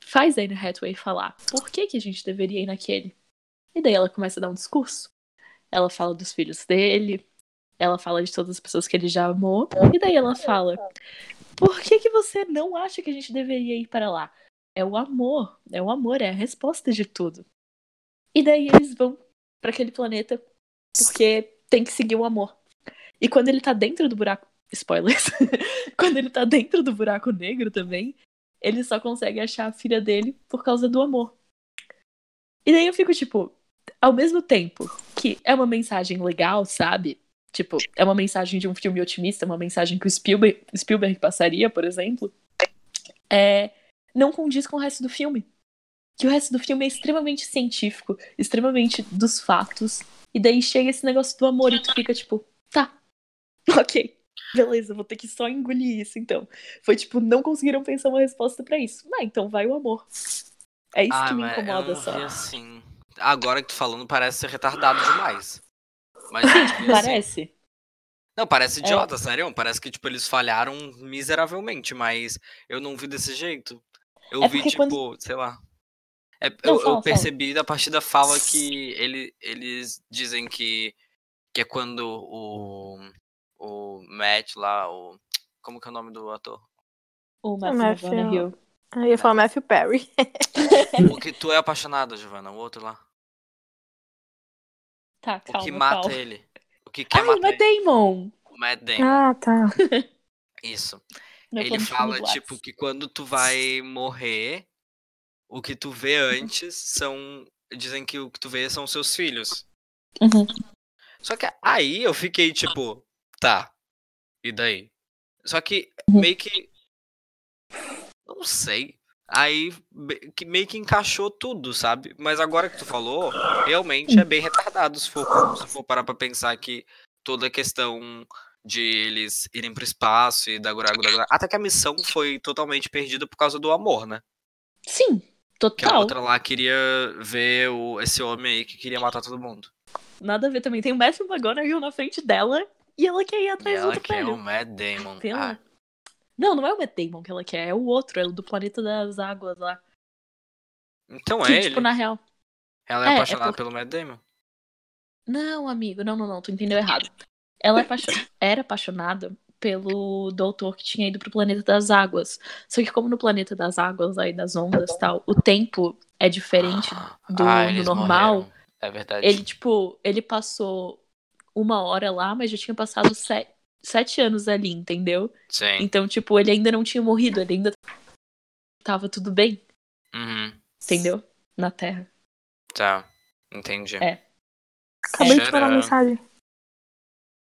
S2: faz a Anne Hathaway falar por que, que a gente deveria ir naquele. E daí ela começa a dar um discurso. Ela fala dos filhos dele, ela fala de todas as pessoas que ele já amou, e daí ela fala: Por que, que você não acha que a gente deveria ir para lá? É o amor, é o amor, é a resposta de tudo. E daí eles vão para aquele planeta porque tem que seguir o amor. E quando ele tá dentro do buraco. Spoilers. quando ele tá dentro do buraco negro também, ele só consegue achar a filha dele por causa do amor. E daí eu fico tipo, ao mesmo tempo que é uma mensagem legal, sabe? Tipo, é uma mensagem de um filme otimista, uma mensagem que o Spielberg, Spielberg passaria, por exemplo. É, não condiz com o resto do filme. Que o resto do filme é extremamente científico, extremamente dos fatos. E daí chega esse negócio do amor e tu fica tipo, tá, ok, beleza, vou ter que só engolir isso então. Foi tipo, não conseguiram pensar uma resposta pra isso. Ah, então vai o amor. É isso
S4: Ah,
S2: que me
S4: mas eu
S2: incomoda
S4: não
S2: só.
S4: vi assim. Agora que tu falando, parece ser retardado demais. Mas eu vi assim.
S2: Parece.
S4: Não, parece idiota, sério. Parece que, tipo, eles falharam miseravelmente, mas eu não vi desse jeito. Eu
S2: É
S4: vi, tipo,
S2: quando-
S4: sei lá. É,
S2: Não,
S4: eu, eu
S2: fala, fala.
S4: percebi da partir da fala que ele, eles dizem que, que é quando o, o Matt lá, o. Como que é o nome do ator?
S2: O Matthew
S3: Matthew-
S2: McConaughey.
S3: Eu ia falar Matthew Perry.
S4: O que tu é apaixonado, Giovanna, o outro lá.
S2: Tá,
S4: O
S2: calma,
S4: que mata
S2: calma.
S4: ele. O que quer
S2: Ai, o
S4: matar
S2: Matt
S4: ele.
S2: Damon!
S4: O Matt Damon.
S3: Ah, tá.
S4: Isso.
S2: Meu
S4: ele fala, tipo, que quando tu vai morrer, o que tu vê antes são. Dizem que o que tu vê são seus filhos.
S2: Uhum.
S4: Só que aí eu fiquei tipo, tá. E daí? Só que
S2: Uhum.
S4: meio que. Não sei. Aí que meio que encaixou tudo, sabe? Mas agora que tu falou, realmente é bem retardado se for, se for parar pra pensar que toda a questão de eles irem pro espaço e da gura, gura, gura- Até que a missão foi totalmente perdida por causa do amor, né?
S2: Sim,
S4: Que a
S2: total.
S4: outra lá queria ver o, esse homem aí que queria matar todo mundo.
S2: Nada a ver também. Tem o Matthew McConaughey na frente dela e ela quer ir
S4: E
S2: atrás do
S4: ela
S2: outro
S4: quer
S2: velho.
S4: o Matt Damon. Ah,
S2: Não, não é o Matt Damon que ela quer, é o outro, é o do Planeta das Águas lá.
S4: então
S2: Que,
S4: é ele.
S2: tipo, na real.
S4: Ela é,
S2: É, é
S4: apaixonada
S2: por-
S4: pelo Matt Damon.
S2: Não, amigo, não, não, não, tu entendeu errado. Ela é apaixon- era apaixonada pelo doutor que tinha ido pro Planeta das Águas. Só que como no Planeta das Águas, aí das ondas e tal, o tempo é diferente do,
S4: Ah,
S2: do
S4: eles
S2: normal.
S4: morreram. É verdade.
S2: Ele, tipo, ele passou uma hora lá, mas já tinha passado se- sete anos ali, entendeu?
S4: Sim.
S2: Então, tipo, ele ainda não tinha morrido, ele ainda tava tudo bem,
S4: Uhum.
S2: entendeu? Na Terra.
S4: Tá. Entendi.
S2: É.
S3: Acabei de
S4: Shut
S3: mandar
S4: up.
S3: mensagem.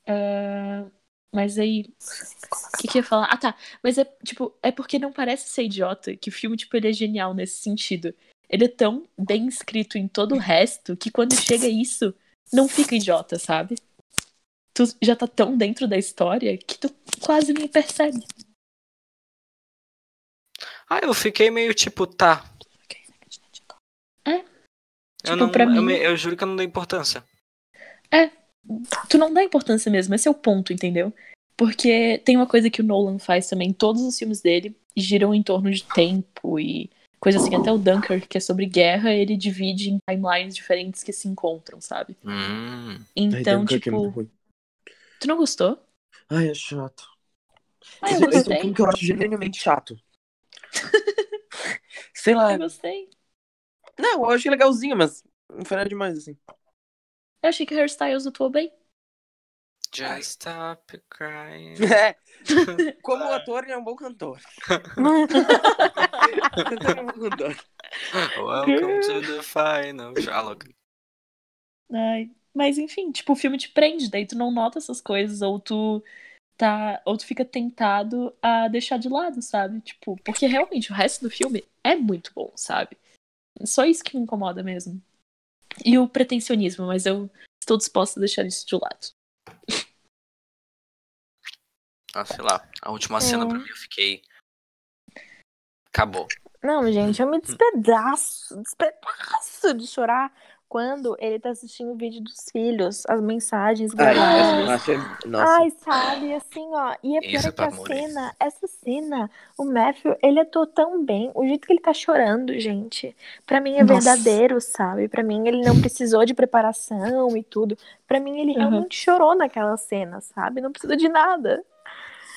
S2: Ah, mas aí. O que, que eu ia falar? Ah, tá. Mas é, tipo, é porque não parece ser idiota que o filme, tipo, ele é genial nesse sentido. Ele é tão bem escrito em todo o resto que quando chega isso, não fica idiota, sabe? Tu já tá tão dentro da história que tu quase nem percebe.
S4: Ah, eu fiquei meio tipo, tá.
S2: É.
S4: Eu,
S2: Tipo,
S4: não,
S2: pra
S4: eu,
S2: mim-
S4: me- eu juro que eu não dei importância.
S2: Tu não dá importância mesmo, esse é o ponto, entendeu? Porque tem uma coisa que o Nolan faz também, todos os filmes dele giram em torno de tempo e coisa assim, até o Dunkirk, que é sobre guerra, ele divide em timelines diferentes que se encontram, sabe?
S4: Hum.
S2: Então,
S1: Dunkirk é
S2: tipo,
S1: muito ruim.
S2: Tu não gostou?
S1: Ai, é chato.
S2: Ah, eu
S1: Esse é um
S2: gostei.
S1: que eu acho genuinamente chato. Sei lá.
S2: Eu gostei.
S1: Não, eu achei legalzinho, mas não foi nada demais, assim.
S2: Eu achei que o Hairstyles atuou bem.
S4: Just stop crying.
S1: É. Como ator, ele é um bom cantor. Cantor é um bom cantor.
S4: Welcome to the final. Ah, louco.
S2: Ai, mas enfim, tipo, o filme te prende, daí tu não nota essas coisas, ou tu tá, ou tu fica tentado a deixar de lado, sabe? Tipo, porque realmente o resto do filme é muito bom, sabe? Só isso que me incomoda mesmo. E o pretensionismo, mas eu estou disposta a deixar isso de lado.
S4: Ah, sei lá. A última cena
S3: É.
S4: pra mim eu fiquei. Acabou.
S3: Não, gente, eu me despedaço, despedaço de chorar quando ele tá assistindo o vídeo dos filhos, as mensagens
S1: Ai,
S3: gravadas.
S1: nossa.
S3: Ai, sabe, assim, ó. E é pior é
S4: é
S3: que a cena, essa cena, o Matthew, ele atuou tão bem. O jeito que ele tá chorando, gente, pra mim é
S2: Nossa.
S3: verdadeiro, sabe? Pra mim ele não precisou de preparação e tudo. Pra mim ele
S2: Uhum.
S3: realmente chorou naquela cena, sabe? Não precisa de nada.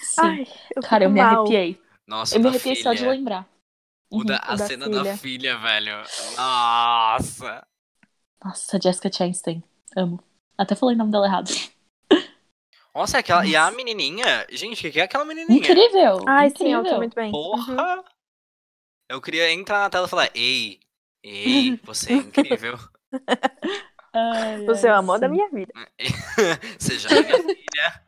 S2: Sim.
S3: Ai, eu
S2: Cara, eu
S3: fico
S2: me
S3: mal.
S2: arrepiei.
S4: Nossa,
S2: Eu me arrepiei
S4: filha.
S2: só de lembrar.
S4: O da,
S2: Uhum,
S4: a
S3: da
S4: cena
S3: filha.
S4: da filha, velho. Nossa.
S2: Nossa, Jessica Chastain. Amo. Até falei o nome dela errado.
S4: Nossa, é aquela. E a
S2: Nossa.
S4: menininha? Gente, o que é aquela menininha?
S2: Incrível!
S3: Ai, sim,
S2: incrível.
S3: ela tá muito bem. Uhum.
S4: Porra! Eu queria entrar na tela e falar: Ei, ei, você é incrível.
S2: Ai,
S3: Você é o amor da
S2: sim.
S3: minha vida.
S4: Seja minha filha.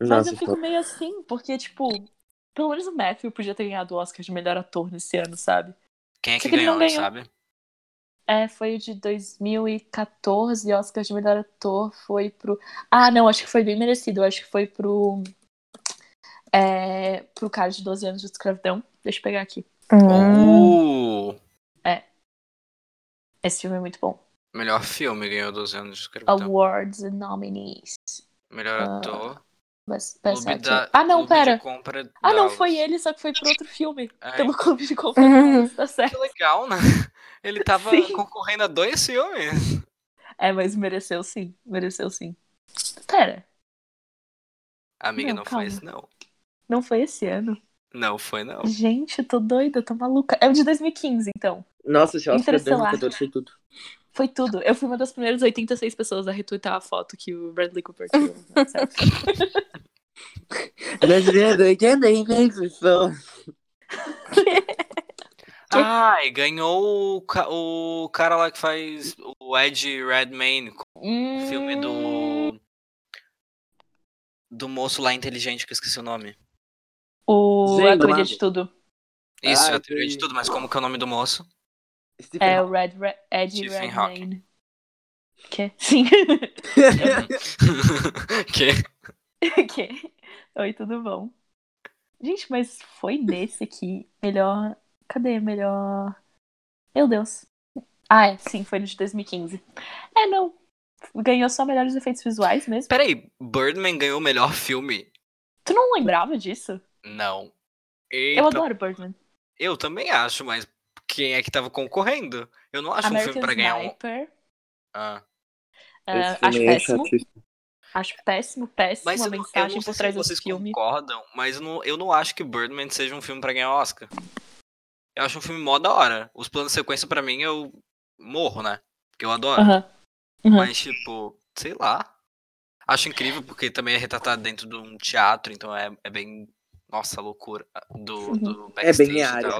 S2: Mas
S1: Nossa,
S2: eu fico meio assim, porque, tipo, pelo menos o Matthew podia ter ganhado o Oscar de melhor ator nesse ano, sabe?
S4: Quem é que
S2: que ele
S4: ganhou,
S2: não ganhou.
S4: sabe?
S2: É, foi o de 2014, Oscar de melhor ator foi pro. Ah, não, acho que foi bem merecido. Acho que foi pro. É, pro cara de 12 anos de escravidão. Deixa eu pegar aqui.
S4: Uh,
S2: Esse filme é muito bom.
S4: melhor filme ganhou 12 anos de escravidão.
S2: Awards and nominees.
S4: Melhor
S2: Ah,
S4: ator.
S2: Actor.
S4: Da-
S2: Ah, não,
S4: Clube de
S2: pera.
S4: compra
S2: Ah, não, foi ele, só que foi pro outro filme.
S4: É,
S2: Pelo clube de compra.
S3: Uhum.
S2: tá certo.
S4: Que legal, né? Ele tava
S2: Sim.
S4: concorrendo a dois filmes.
S2: É, mas mereceu sim. Mereceu sim. Pera,
S4: Amiga,
S2: Não,
S4: não, foi esse, não.
S2: não foi esse ano.
S4: Não foi, não.
S2: Gente, tô doida, tô maluca. É o de 2015, então.
S1: Nossa. 2014 foi tudo.
S2: Foi tudo. Eu fui uma das primeiras 86 pessoas a retweetar a foto que o Bradley Cooper tirou. WhatsApp.
S1: Brasileiro, 86 pessoas.
S4: Ah, e ganhou o, ca- o cara lá que faz o Ed Redmayne, com o filme do. Do moço lá inteligente, que eu esqueci o nome.
S2: O
S1: Gente,
S2: A Teoria
S1: Mago.
S2: de Tudo.
S4: Isso,
S1: Ah,
S4: é a teoria de tudo, mas como que é o nome do moço?
S1: Stephen
S2: É
S1: Hawking.
S2: o Red, Red Ed
S4: Stephen
S2: Redmayne. Que? Sim.
S4: que?
S2: que? Oi, tudo bom? Gente, mas foi nesse aqui. Melhor. Cadê? Melhor. Meu Deus. Ah, é, sim, foi no de 2015. É, não. Ganhou só melhores efeitos visuais mesmo.
S4: Peraí, Birdman ganhou o melhor filme?
S2: Tu não lembrava disso?
S4: Não.
S2: Eu
S4: Eita,
S2: adoro Birdman.
S4: eu também acho, mas quem é que tava concorrendo? Eu não acho um
S2: American
S4: filme pra ganhar um.
S2: Sniper.
S4: Ah.
S2: ah,
S1: Esse
S2: acho
S1: é
S2: péssimo.
S1: chatíssimo.
S2: Acho péssimo, péssimo
S4: Mas
S2: a
S4: eu, não- eu
S2: mensagem
S4: não sei
S2: por
S4: se
S2: trás
S4: vocês
S2: filme.
S4: concordam, mas eu não, eu não acho que Birdman seja um filme pra ganhar Oscar. Eu acho um filme mó da hora. Os planos de sequência pra mim eu morro, né? Porque eu adoro.
S2: Aham. Uhum.
S4: Mas, tipo, sei lá. Acho incrível porque também é retratado dentro de um teatro, então é, é bem. Nossa, loucura. Do,
S2: Uhum.
S4: do
S1: É bem
S4: backstage
S1: minha
S4: e
S1: área.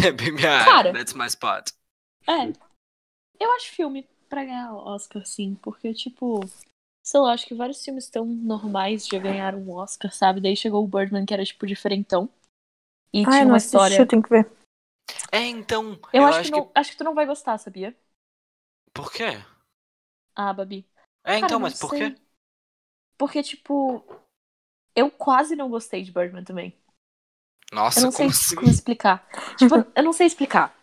S4: É bem minha.
S2: Cara.
S4: That's my spot.
S2: É. Eu acho filme pra ganhar Oscar, sim, porque, tipo, sei lá, acho que vários filmes tão normais já ganharam um Oscar, sabe? Daí chegou o Birdman, que era, tipo, diferentão. E
S3: Ai,
S2: tinha uma
S3: assisti,
S2: história.
S3: eu tenho que ver.
S4: É, então.
S2: Eu,
S4: Eu,
S2: acho,
S4: acho
S2: que, não, acho que tu não vai gostar, sabia?
S4: Por quê?
S2: Ah, Babi.
S4: É,
S2: Cara,
S4: então, mas por
S2: sei.
S4: quê?
S2: Porque, tipo, eu quase não gostei de Birdman também.
S4: Nossa,
S2: Eu não sei
S4: como assim?
S2: como explicar. Tipo, eu não sei explicar.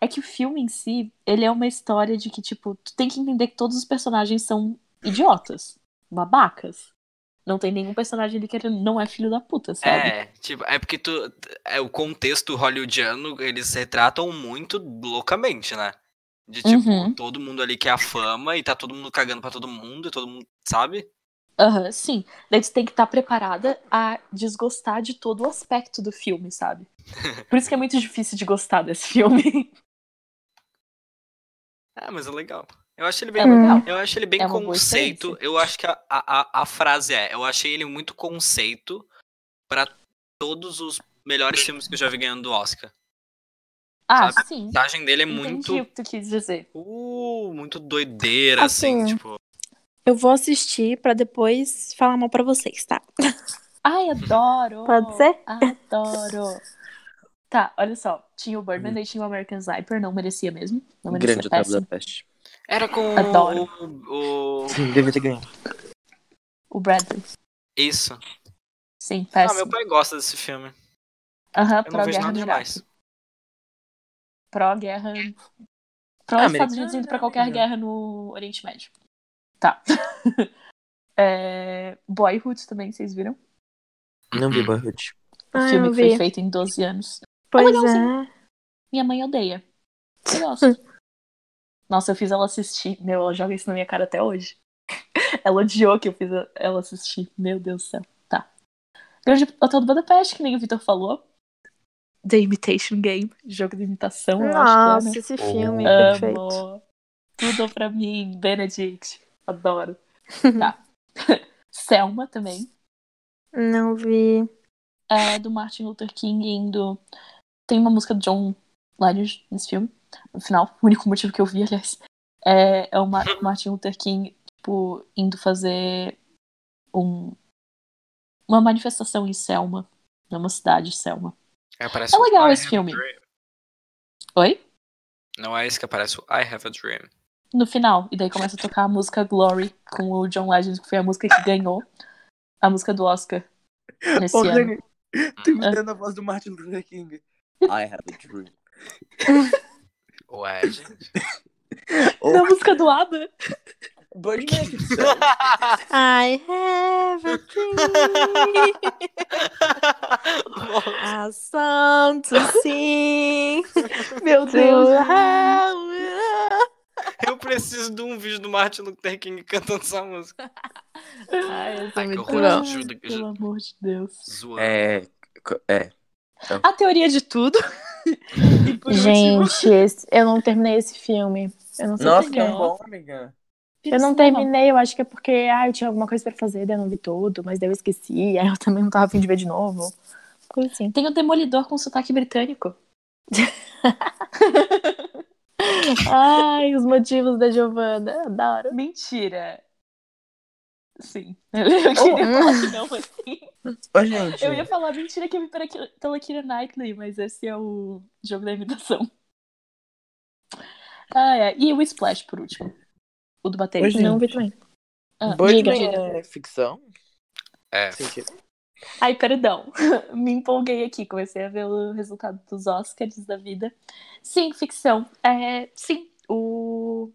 S2: É que o filme em si, ele é uma história de que, tipo, tu tem que entender que todos os personagens são idiotas, babacas. Não tem nenhum personagem ali que não é filho da puta, sabe?
S4: É, tipo, é porque tu, é o contexto hollywoodiano, eles retratam muito loucamente, né? De tipo,
S2: Uhum.
S4: todo mundo ali quer a fama e tá todo mundo cagando pra todo mundo e todo mundo, sabe?
S2: Aham, sim. Daí tu tem que estar preparada a desgostar de todo o aspecto do filme, sabe? Por isso que é muito difícil de gostar desse filme.
S4: É, mas é legal. Eu acho ele bem
S2: É legal.
S4: Eu acho ele bem
S2: É
S4: conceito. Eu acho que a, a, a frase é: eu achei ele muito conceito pra todos os melhores filmes que eu já vi ganhando do Oscar.
S2: Ah,
S4: Sabe?
S2: sim.
S4: A mensagem dele é
S2: Entendi
S4: muito.
S2: o que tu quis dizer.
S4: Uh, muito doideira, assim,
S3: Assim,
S4: tipo.
S3: Eu vou assistir pra depois falar mal pra vocês, tá?
S2: Ai, adoro!
S3: Pode ser?
S2: Adoro! Tá, olha só. Tinha o Birdman, daí tinha o American Sniper, não merecia mesmo. Não merecia
S1: Grande
S2: péssimo.
S1: da Peste.
S4: Era com
S2: Adoro.
S4: o, o-
S1: Sim, devia ter ganhado.
S2: O Bradley.
S4: Isso.
S2: Sim,
S4: Ah, meu
S2: péssimo.
S4: pai gosta desse filme.
S2: Aham,
S4: Eu não vejo
S2: pró-guerra
S4: nada
S2: no
S4: demais.
S2: Iraque. Pró-guerra.
S1: Ah,
S2: Pró-Estados Unidos indo pra
S1: né,
S2: qualquer
S1: amiga?
S2: guerra no Oriente Médio. Tá. É, Boyhood também, vocês viram?
S1: Não vi Boyhood.
S2: O
S3: Ah,
S2: filme que foi feito em 12 anos.
S3: Pois
S2: legalzinho.
S3: é.
S2: Minha mãe odeia. Eu gosto. Nossa, eu fiz ela assistir. Meu, ela joga isso na minha cara até hoje. ela odiou que eu fiz ela assistir. Meu Deus do céu. Tá. Grande Hotel do Budapeste, que nem o Vitor falou. The Imitation Game. Jogo de imitação, eu acho
S3: Nossa,
S2: que
S3: esse filme é
S2: é, né?
S3: perfeito.
S2: Amo. Tudo pra mim. Benedict. Adoro. Tá. Selma também.
S3: Não vi.
S2: É do Martin Luther King indo. Tem uma música do John Legend nesse filme. No final, o único motivo que eu vi, aliás, é, é o Ma- Martin Luther King, tipo, indo fazer um, uma manifestação em Selma, numa cidade, Selma.
S4: É,
S2: É legal esse filme. Oi?
S4: Não é esse que aparece o I Have a Dream.
S2: No final. E daí começa a tocar a música Glory com o John Legend, que foi a música que ganhou a música do Oscar nesse
S1: Ô,
S2: ano.
S1: Rani, tu imitando a voz do Martin Luther King. I have a dream.
S4: Ué, gente.
S2: Na música do ABBA.
S1: Ficção.
S3: I have a dream, a song to sing.
S2: Meu
S4: Eu preciso de um vídeo do Martin Luther King cantando essa música.
S2: Ai, eu tô
S4: Ai, que
S2: muito
S4: horror. Ajuda,
S2: Pelo
S4: ajuda.
S2: amor de Deus.
S4: Zoando.
S1: É. É.
S2: A teoria de tudo.
S3: Gente, esse- eu não terminei esse filme. Eu não sei
S1: Nossa, que bom, amiga.
S3: Eu não terminei, eu acho que é porque ah, eu tinha alguma coisa pra fazer, daí eu não vi tudo, mas daí eu esqueci, aí eu também não tava afim de ver de novo. Coisa assim.
S2: Tem o Demolidor com sotaque britânico.
S3: Ai, os motivos da Giovanna. Adoro.
S2: Mentira. Sim. Eu queria falar que não, mas sim.
S1: Ô, gente.
S2: Eu ia falar mentira que eu vi pela, Kira Knightley, mas esse é o jogo da imitação. Ah, é. E o Splash, por último. O do baterista.
S1: Hoje-
S3: Não vi também.
S2: Ah,
S1: Birdman é ficção?
S4: É.
S1: Sentido.
S2: Ai, perdão. Me empolguei aqui. Comecei a ver o resultado dos Oscars da vida. Sim, ficção. É, sim, o.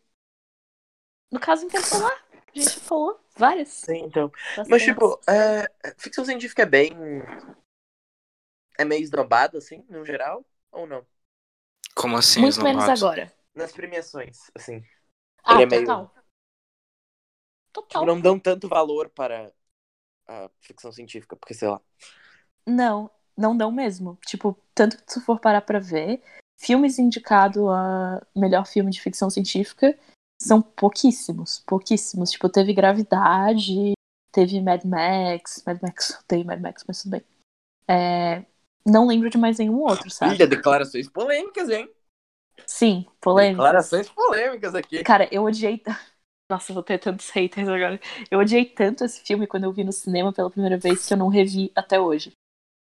S2: No caso Interstellar, a gente falou várias.
S1: Sim, então. Mas,
S2: Bastante.
S1: tipo, é, ficção científica é bem. É meio esnobado, assim, no geral? Ou não?
S4: Como assim?
S2: Muito menos
S4: esnobado?
S2: agora.
S1: Nas premiações, assim.
S2: Ah,
S1: Ele é meio-
S2: total. Total.
S1: Tipo, não dão tanto valor para a ficção científica, porque, sei lá.
S2: Não, não dão mesmo. Tipo, tanto que se tu for parar pra ver, filmes indicados a melhor filme de ficção científica são pouquíssimos, pouquíssimos. Tipo, teve Gravidade, teve Mad Max, Mad Max, tem Mad Max, mas tudo bem. É, não lembro de mais nenhum outro, sabe?
S1: Filha, declarações polêmicas, hein?
S2: Sim, polêmico.
S1: Declarações polêmicas aqui.
S2: Cara, eu odiei. Nossa, vou ter tantos haters agora. Eu odiei tanto esse filme quando eu vi no cinema pela primeira vez que eu não revi até hoje.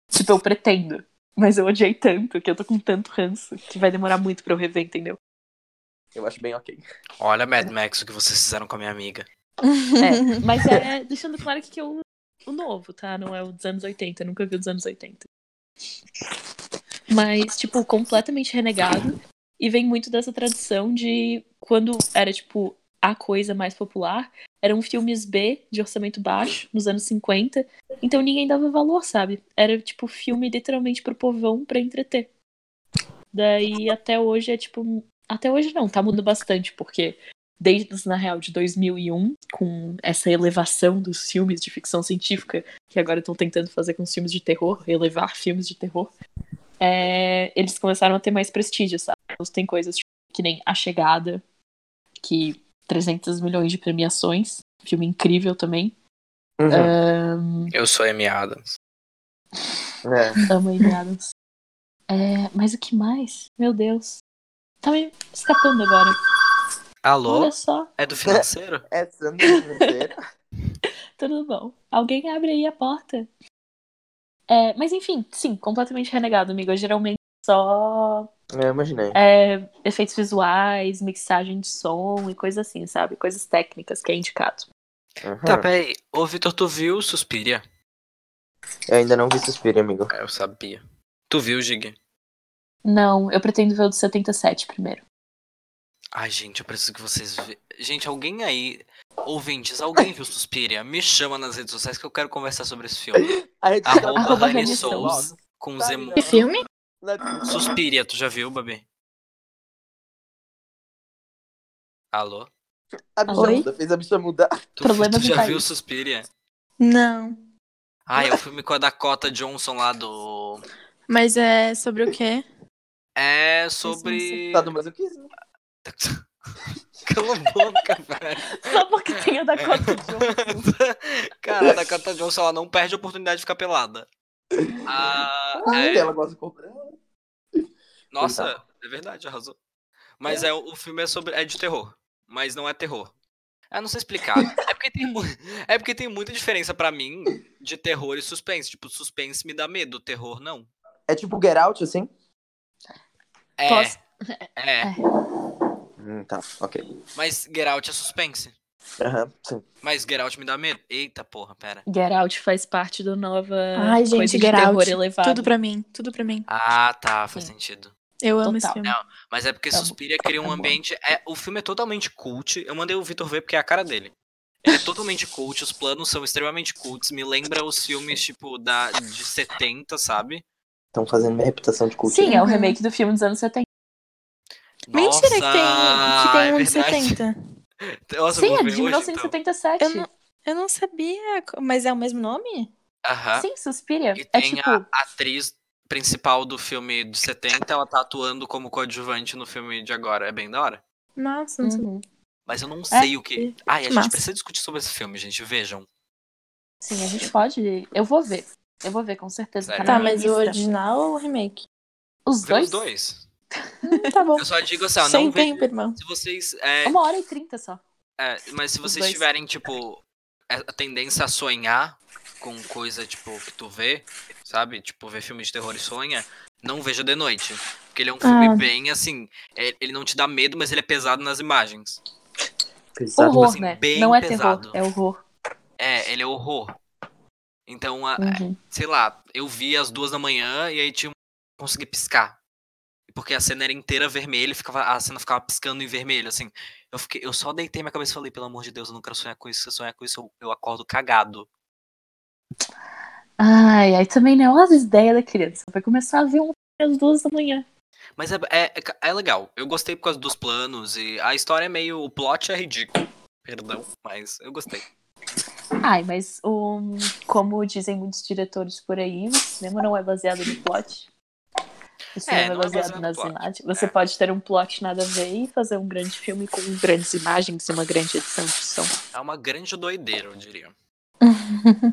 S2: Tipo, eu pretendo. Mas eu odiei tanto que eu tô com tanto ranço que vai demorar muito pra eu rever, entendeu?
S1: Eu acho bem ok.
S4: Olha, Mad Max, o que vocês fizeram com a minha amiga.
S2: É, mas é deixando claro que é o, o novo, tá? Não é o dos anos 80. Eu nunca vi o dos anos 80. Mas, tipo, completamente renegado. E vem muito dessa tradição de quando era, tipo, a coisa mais popular, eram filmes B de orçamento baixo, nos anos 50. Então ninguém dava valor, sabe? Era, tipo, filme literalmente pro povão pra entreter. Daí até hoje é, tipo. Até hoje não, tá mudando bastante, porque desde, na real, de 2001, com essa elevação dos filmes de ficção científica, que agora estão tentando fazer com os filmes de terror, elevar filmes de terror, é, eles começaram a ter mais prestígio, sabe? Então, Tem coisas tipo, que nem A Chegada, que 300 milhões de premiações, filme incrível também.
S1: Uhum.
S2: Ahn,
S4: Eu sou Amy Adams.
S1: É.
S2: Amo Amy Adams. É, mas o que mais? Meu Deus. Tá me escapando agora.
S4: Alô?
S2: Olha só,
S4: É do financeiro?
S1: É Sandra financeira.
S2: tudo bom. Alguém abre aí a porta. É, mas enfim, sim, completamente renegado, amigo. Geralmente só
S1: É, eu imaginei.
S2: é, efeitos visuais, mixagem de som e coisas assim, sabe? Coisas técnicas que é indicado.
S1: Uhum.
S4: Tá, peraí. Ô, Vitor, tu viu Suspiria?
S1: Eu ainda não vi Suspiro, amigo.
S4: É, eu sabia. Tu viu, Gig?
S2: Não, eu pretendo ver o do 77 primeiro.
S4: Ai, gente, eu preciso que vocês vejam. Gente, alguém aí, ouvintes, alguém viu Suspiria? Me chama nas redes sociais que eu quero conversar sobre esse filme.
S1: A rede
S4: Arroba
S2: Arroba
S4: Rani
S2: Rani
S4: Souza com
S1: Tá
S4: Zemu.
S3: Que filme?
S4: Suspiria, tu já viu, Babi? Alô?
S1: A bicha
S2: Oi?
S1: muda, fez a bicha mudar.
S4: Tu,
S2: Problemas
S4: tu já
S2: país.
S4: viu Suspiria?
S3: Não.
S4: Ah, é o filme com a Dakota Johnson lá do.
S3: Mas é sobre o quê?
S4: É sobre.
S1: Tá do masoquismo.
S4: Cala a boca, velho.
S2: Só porque tem a Dakota Johnson.
S4: Cara, a Dakota Johnson ela não perde a oportunidade de ficar pelada. Ah,
S1: Ai,
S4: é-
S1: ela gosta de comprar.
S4: Nossa, é verdade, arrasou. Mas é, o filme é sobre. É de terror. Mas não é terror. Eu não sei explicar. É porque tem, mu- é porque tem muita diferença pra mim de terror e suspense. Tipo, suspense me dá medo, terror não.
S1: É tipo Get Out, assim?
S4: É.
S2: Posso-
S4: É.
S1: Hum, tá, ok.
S4: Mas Get Out é suspense.
S1: Aham, sim.
S4: Mas Get Out me dá medo. Eita porra, pera.
S2: Get Out faz parte do nova
S3: Ai,
S2: coisa
S3: gente,
S2: de
S3: Get
S2: terror
S3: Out.
S2: elevado.
S3: Tudo pra mim, tudo pra mim.
S4: Ah, tá, faz
S2: Sim.
S4: sentido.
S3: Eu amo esse
S2: Total.
S3: filme.
S4: Não, mas é porque
S2: É bom.
S4: Suspiria cria um
S2: É bom.
S4: ambiente. É, o filme é totalmente cult. Eu mandei o Vitor ver porque é a cara dele. Ele é totalmente cult, os planos são extremamente cults. Me lembra os filmes, tipo, da, de 70, sabe?
S1: Estão fazendo minha reputação de culto.
S2: Sim, é o remake do filme dos anos 70.
S4: Nossa,
S3: Mentira que tem, que tem
S4: é
S3: um de
S4: verdade.
S3: 70.
S4: Nossa,
S2: Sim, é de
S4: hoje,
S2: 1977.
S3: Eu não, eu não sabia, mas é o mesmo nome?
S4: Então. Aham.
S2: Sim, Suspiria.
S4: E
S2: É
S4: tem
S2: tipo.
S4: a atriz principal do filme de 70, ela tá atuando como coadjuvante no filme de agora. É bem da hora.
S3: Nossa, não sabia.
S2: uhum.
S4: Mas eu não sei o que. Ai, a gente
S3: massa.
S4: precisa discutir sobre esse filme, gente. Vejam.
S2: Sim, a gente pode. Eu vou ver. Eu vou ver, com certeza. Tá,
S3: Tá, mas o original ou o remake?
S2: Os
S4: Vê
S2: dois?
S4: os dois.
S3: Hum, tá bom.
S4: Eu só digo assim, ó,
S3: Sem
S4: não
S3: tempo,
S4: vejo.
S3: irmão.
S4: Se vocês. é,
S2: Uma hora e trinta só.
S4: É, mas se
S2: Os
S4: vocês
S2: dois.
S4: tiverem, tipo, é, a tendência a sonhar com coisa, tipo, que tu vê, sabe? Tipo, ver filme de terror e sonha, não veja de noite. Porque ele é um filme
S3: Ah.
S4: bem, assim, é- ele não te dá medo, mas ele é pesado nas imagens.
S1: Pesado.
S2: Horror,
S4: assim,
S2: né?
S4: bem
S2: Não é
S4: pesado.
S2: terror, é horror.
S4: É, ele é horror. Então, a-
S2: Uhum.
S4: sei lá, eu vi às duas da manhã e aí tinha um... consegui piscar. Porque a cena era inteira vermelha, ficava, a cena ficava piscando em vermelho, assim. Eu, fiquei, eu só deitei minha cabeça e falei, pelo amor de Deus, eu não quero sonhar com isso. Se eu sonhar com isso, eu, eu acordo cagado.
S2: Ai, aí também não é as ideias da criança. Vai começar a ver um às duas da manhã.
S4: Mas é, é, é legal. Eu gostei por causa dos planos e a história é meio. O plot é ridículo. Perdão, mas eu gostei.
S2: Ai, mas o, como dizem muitos diretores por aí, o cinema não é baseado no plot. O cinema é,
S4: é
S2: baseado
S4: baseado no
S2: nas
S4: plot.
S2: imagens. Você
S4: É.
S2: pode ter um plot nada a ver e fazer um grande filme com grandes imagens e uma grande edição de som.
S4: É uma grande doideira, eu diria.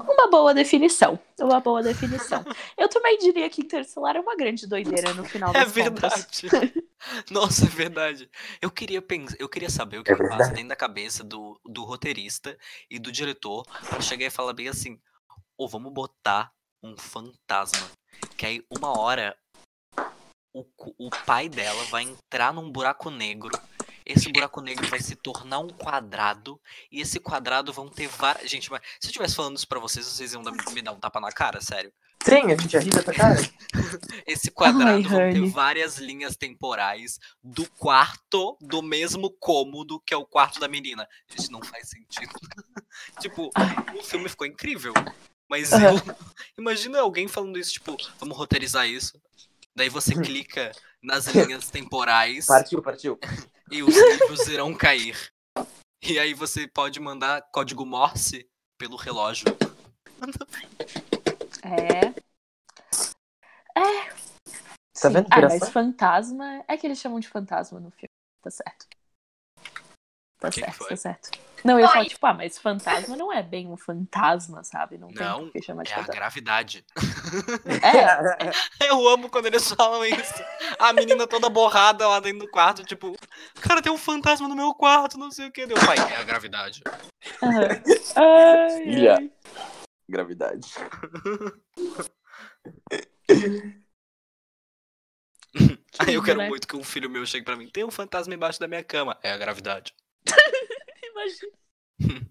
S2: Uma boa definição. Uma boa definição. Eu também diria que Interstellar é uma grande doideira no final
S4: É
S2: das contas.
S4: verdade. Nossa, é verdade. Eu queria pensar, eu queria saber o que
S1: É
S4: passa
S1: verdade.
S4: dentro da cabeça do, do roteirista e do diretor pra chegar e falar bem assim: ou vamos botar um fantasma. Que aí, uma hora, o, o pai dela vai entrar num buraco negro. Esse buraco negro vai se tornar um quadrado. E esse quadrado vão ter várias. Gente, mas se eu estivesse falando isso pra vocês, vocês iam me dar um tapa na cara, sério.
S1: Sim, a gente já ri da tua cara.
S4: Esse quadrado
S2: Ai,
S4: vão ter
S2: honey.
S4: várias linhas temporais do quarto do mesmo cômodo que é o quarto da menina. Gente, não faz sentido. tipo, o filme ficou incrível. Mas eu. Imagina alguém falando isso, tipo, vamos roteirizar isso. Daí você clica nas linhas temporais
S1: Partiu, partiu.
S4: e os livros irão cair. E aí você pode mandar código Morse pelo relógio.
S2: É.
S1: Tá vendo?
S2: Ah, mas fantasma. É que eles chamam de fantasma no filme. Tá certo. Tá
S4: Que que
S2: certo,
S4: foi?
S2: tá certo. Não, eu ia falar, tipo, ah, mas fantasma não é bem um fantasma, sabe? Não, tem
S4: Não,
S2: por que chamar de
S4: É a
S2: fantasma.
S4: gravidade.
S2: É,
S4: Eu amo quando eles falam isso. A menina toda borrada lá dentro do quarto, tipo, cara, tem um fantasma no meu quarto, não sei o que. Deu, pai, é a gravidade.
S2: aham. Ai,
S1: Filha.
S2: ai.
S1: Gravidade.
S4: Aí eu quero
S2: né?
S4: muito que um filho meu chegue pra mim, tem um fantasma embaixo da minha cama. É a gravidade.
S2: Imagina.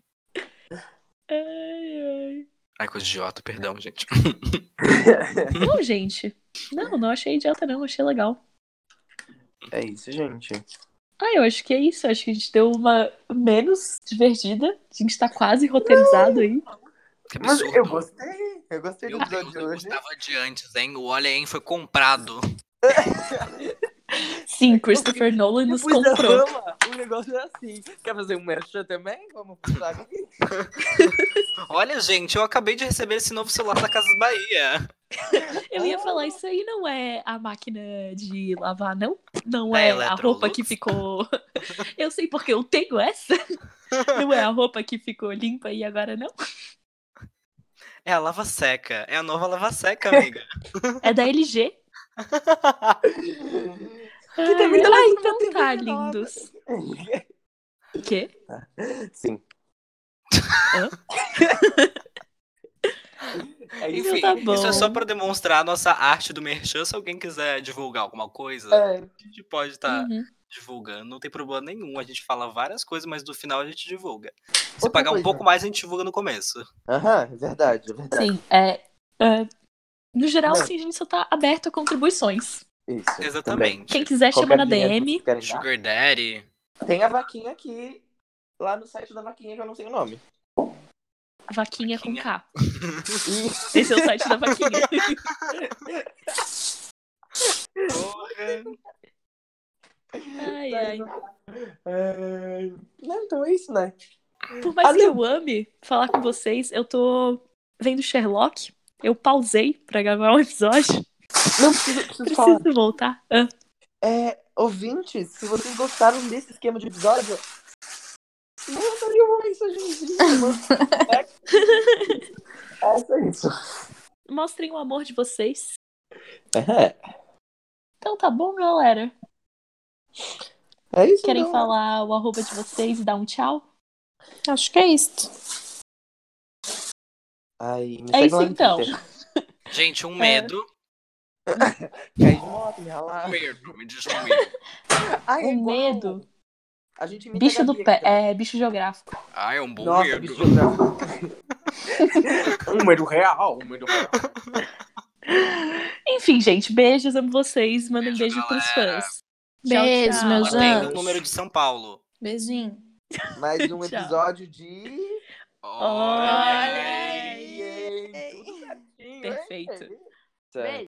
S2: ai, ai.
S4: Ai, coisa idiota, perdão, gente.
S2: Não, gente. Não, não achei idiota, não. Achei legal.
S1: É isso, gente.
S2: Ah, eu acho que é isso. Acho que a gente deu uma menos divertida. A gente tá quase roteirizado aí.
S4: Que
S1: Mas eu gostei. Eu gostei do episódio de
S4: eu
S1: hoje.
S4: gostava de antes, hein? O Olha aí foi comprado.
S2: Sim, Christopher Nolan nos comprou.
S1: Negócio é assim. Quer fazer um merchan também? Vamos puxar aqui.
S4: Olha, gente, eu acabei de receber esse novo celular da Casas Bahia.
S2: Eu ia falar, isso aí não é a máquina de lavar, não? Não
S4: É
S2: é a roupa que ficou. Eu sei porque eu tenho essa. Não é a roupa que ficou limpa e agora não?
S4: É a lava seca. É a nova lava seca, amiga.
S2: É da LG.
S1: Que também tá lançando
S2: então tá, lindos. Quê?
S1: Sim. É isso.
S4: Enfim,
S2: tá
S4: isso é só pra demonstrar a nossa arte do merchan. Se alguém quiser divulgar alguma coisa,
S1: É,
S4: a gente pode estar
S2: Uhum.
S4: divulgando. Não tem problema nenhum. A gente fala várias coisas, mas no final a gente divulga. Se
S1: Outra
S4: pagar um
S1: coisa.
S4: pouco mais, a gente divulga no começo.
S1: Aham, é verdade, é verdade.
S2: Sim, é, é, No geral, sim, a gente só tá aberto a contribuições.
S1: Isso.
S4: Exatamente.
S2: Quem quiser chama na DM.
S4: Sugar Daddy.
S1: Tem a vaquinha aqui, lá no site da vaquinha, que eu não sei o nome.
S2: Vaquinha com
S4: Vaquinha.
S2: K.
S1: E...
S2: Esse é o site da vaquinha.
S4: Porra.
S2: Ai, ai.
S1: É, Não, então é isso, né?
S2: Por mais que eu ame falar com vocês, eu tô vendo Sherlock. Eu pausei pra gravar um episódio.
S1: Não, preciso, preciso falar.
S2: Preciso voltar. Ah,
S1: É, ouvintes, se vocês gostaram desse esquema de episódio, manda uma mensagenzinha. É, é isso.
S2: mostrem o amor de vocês.
S1: É,
S2: Então tá bom, galera.
S1: é isso.
S2: Querem
S1: então.
S2: falar o arroba de vocês e dar um tchau?
S3: Acho que é isso.
S1: Ai, me
S2: É isso então.
S4: Gente, um medo.
S1: Caí de moto, me ralar.
S4: Medo, me diz um medo.
S1: Ai,
S2: O
S1: igual.
S2: medo.
S1: A gente
S2: Bicho do pé. É, bicho geográfico.
S4: Ah, é um bom
S1: Nossa,
S4: medo.
S1: bicho geográfico. um medo real, um medo real.
S2: Enfim, gente, beijos, amo vocês. Mandem
S4: Beijo,
S2: beijo pros fãs.
S3: Beijo,
S2: tchau.
S3: meus
S4: Tem o
S3: anjos.
S4: número de São Paulo.
S3: Beijinho.
S1: Mais um
S2: Tchau.
S1: episódio de.
S2: Olha
S4: Olha
S2: aí. Perfeito.
S1: Beijo.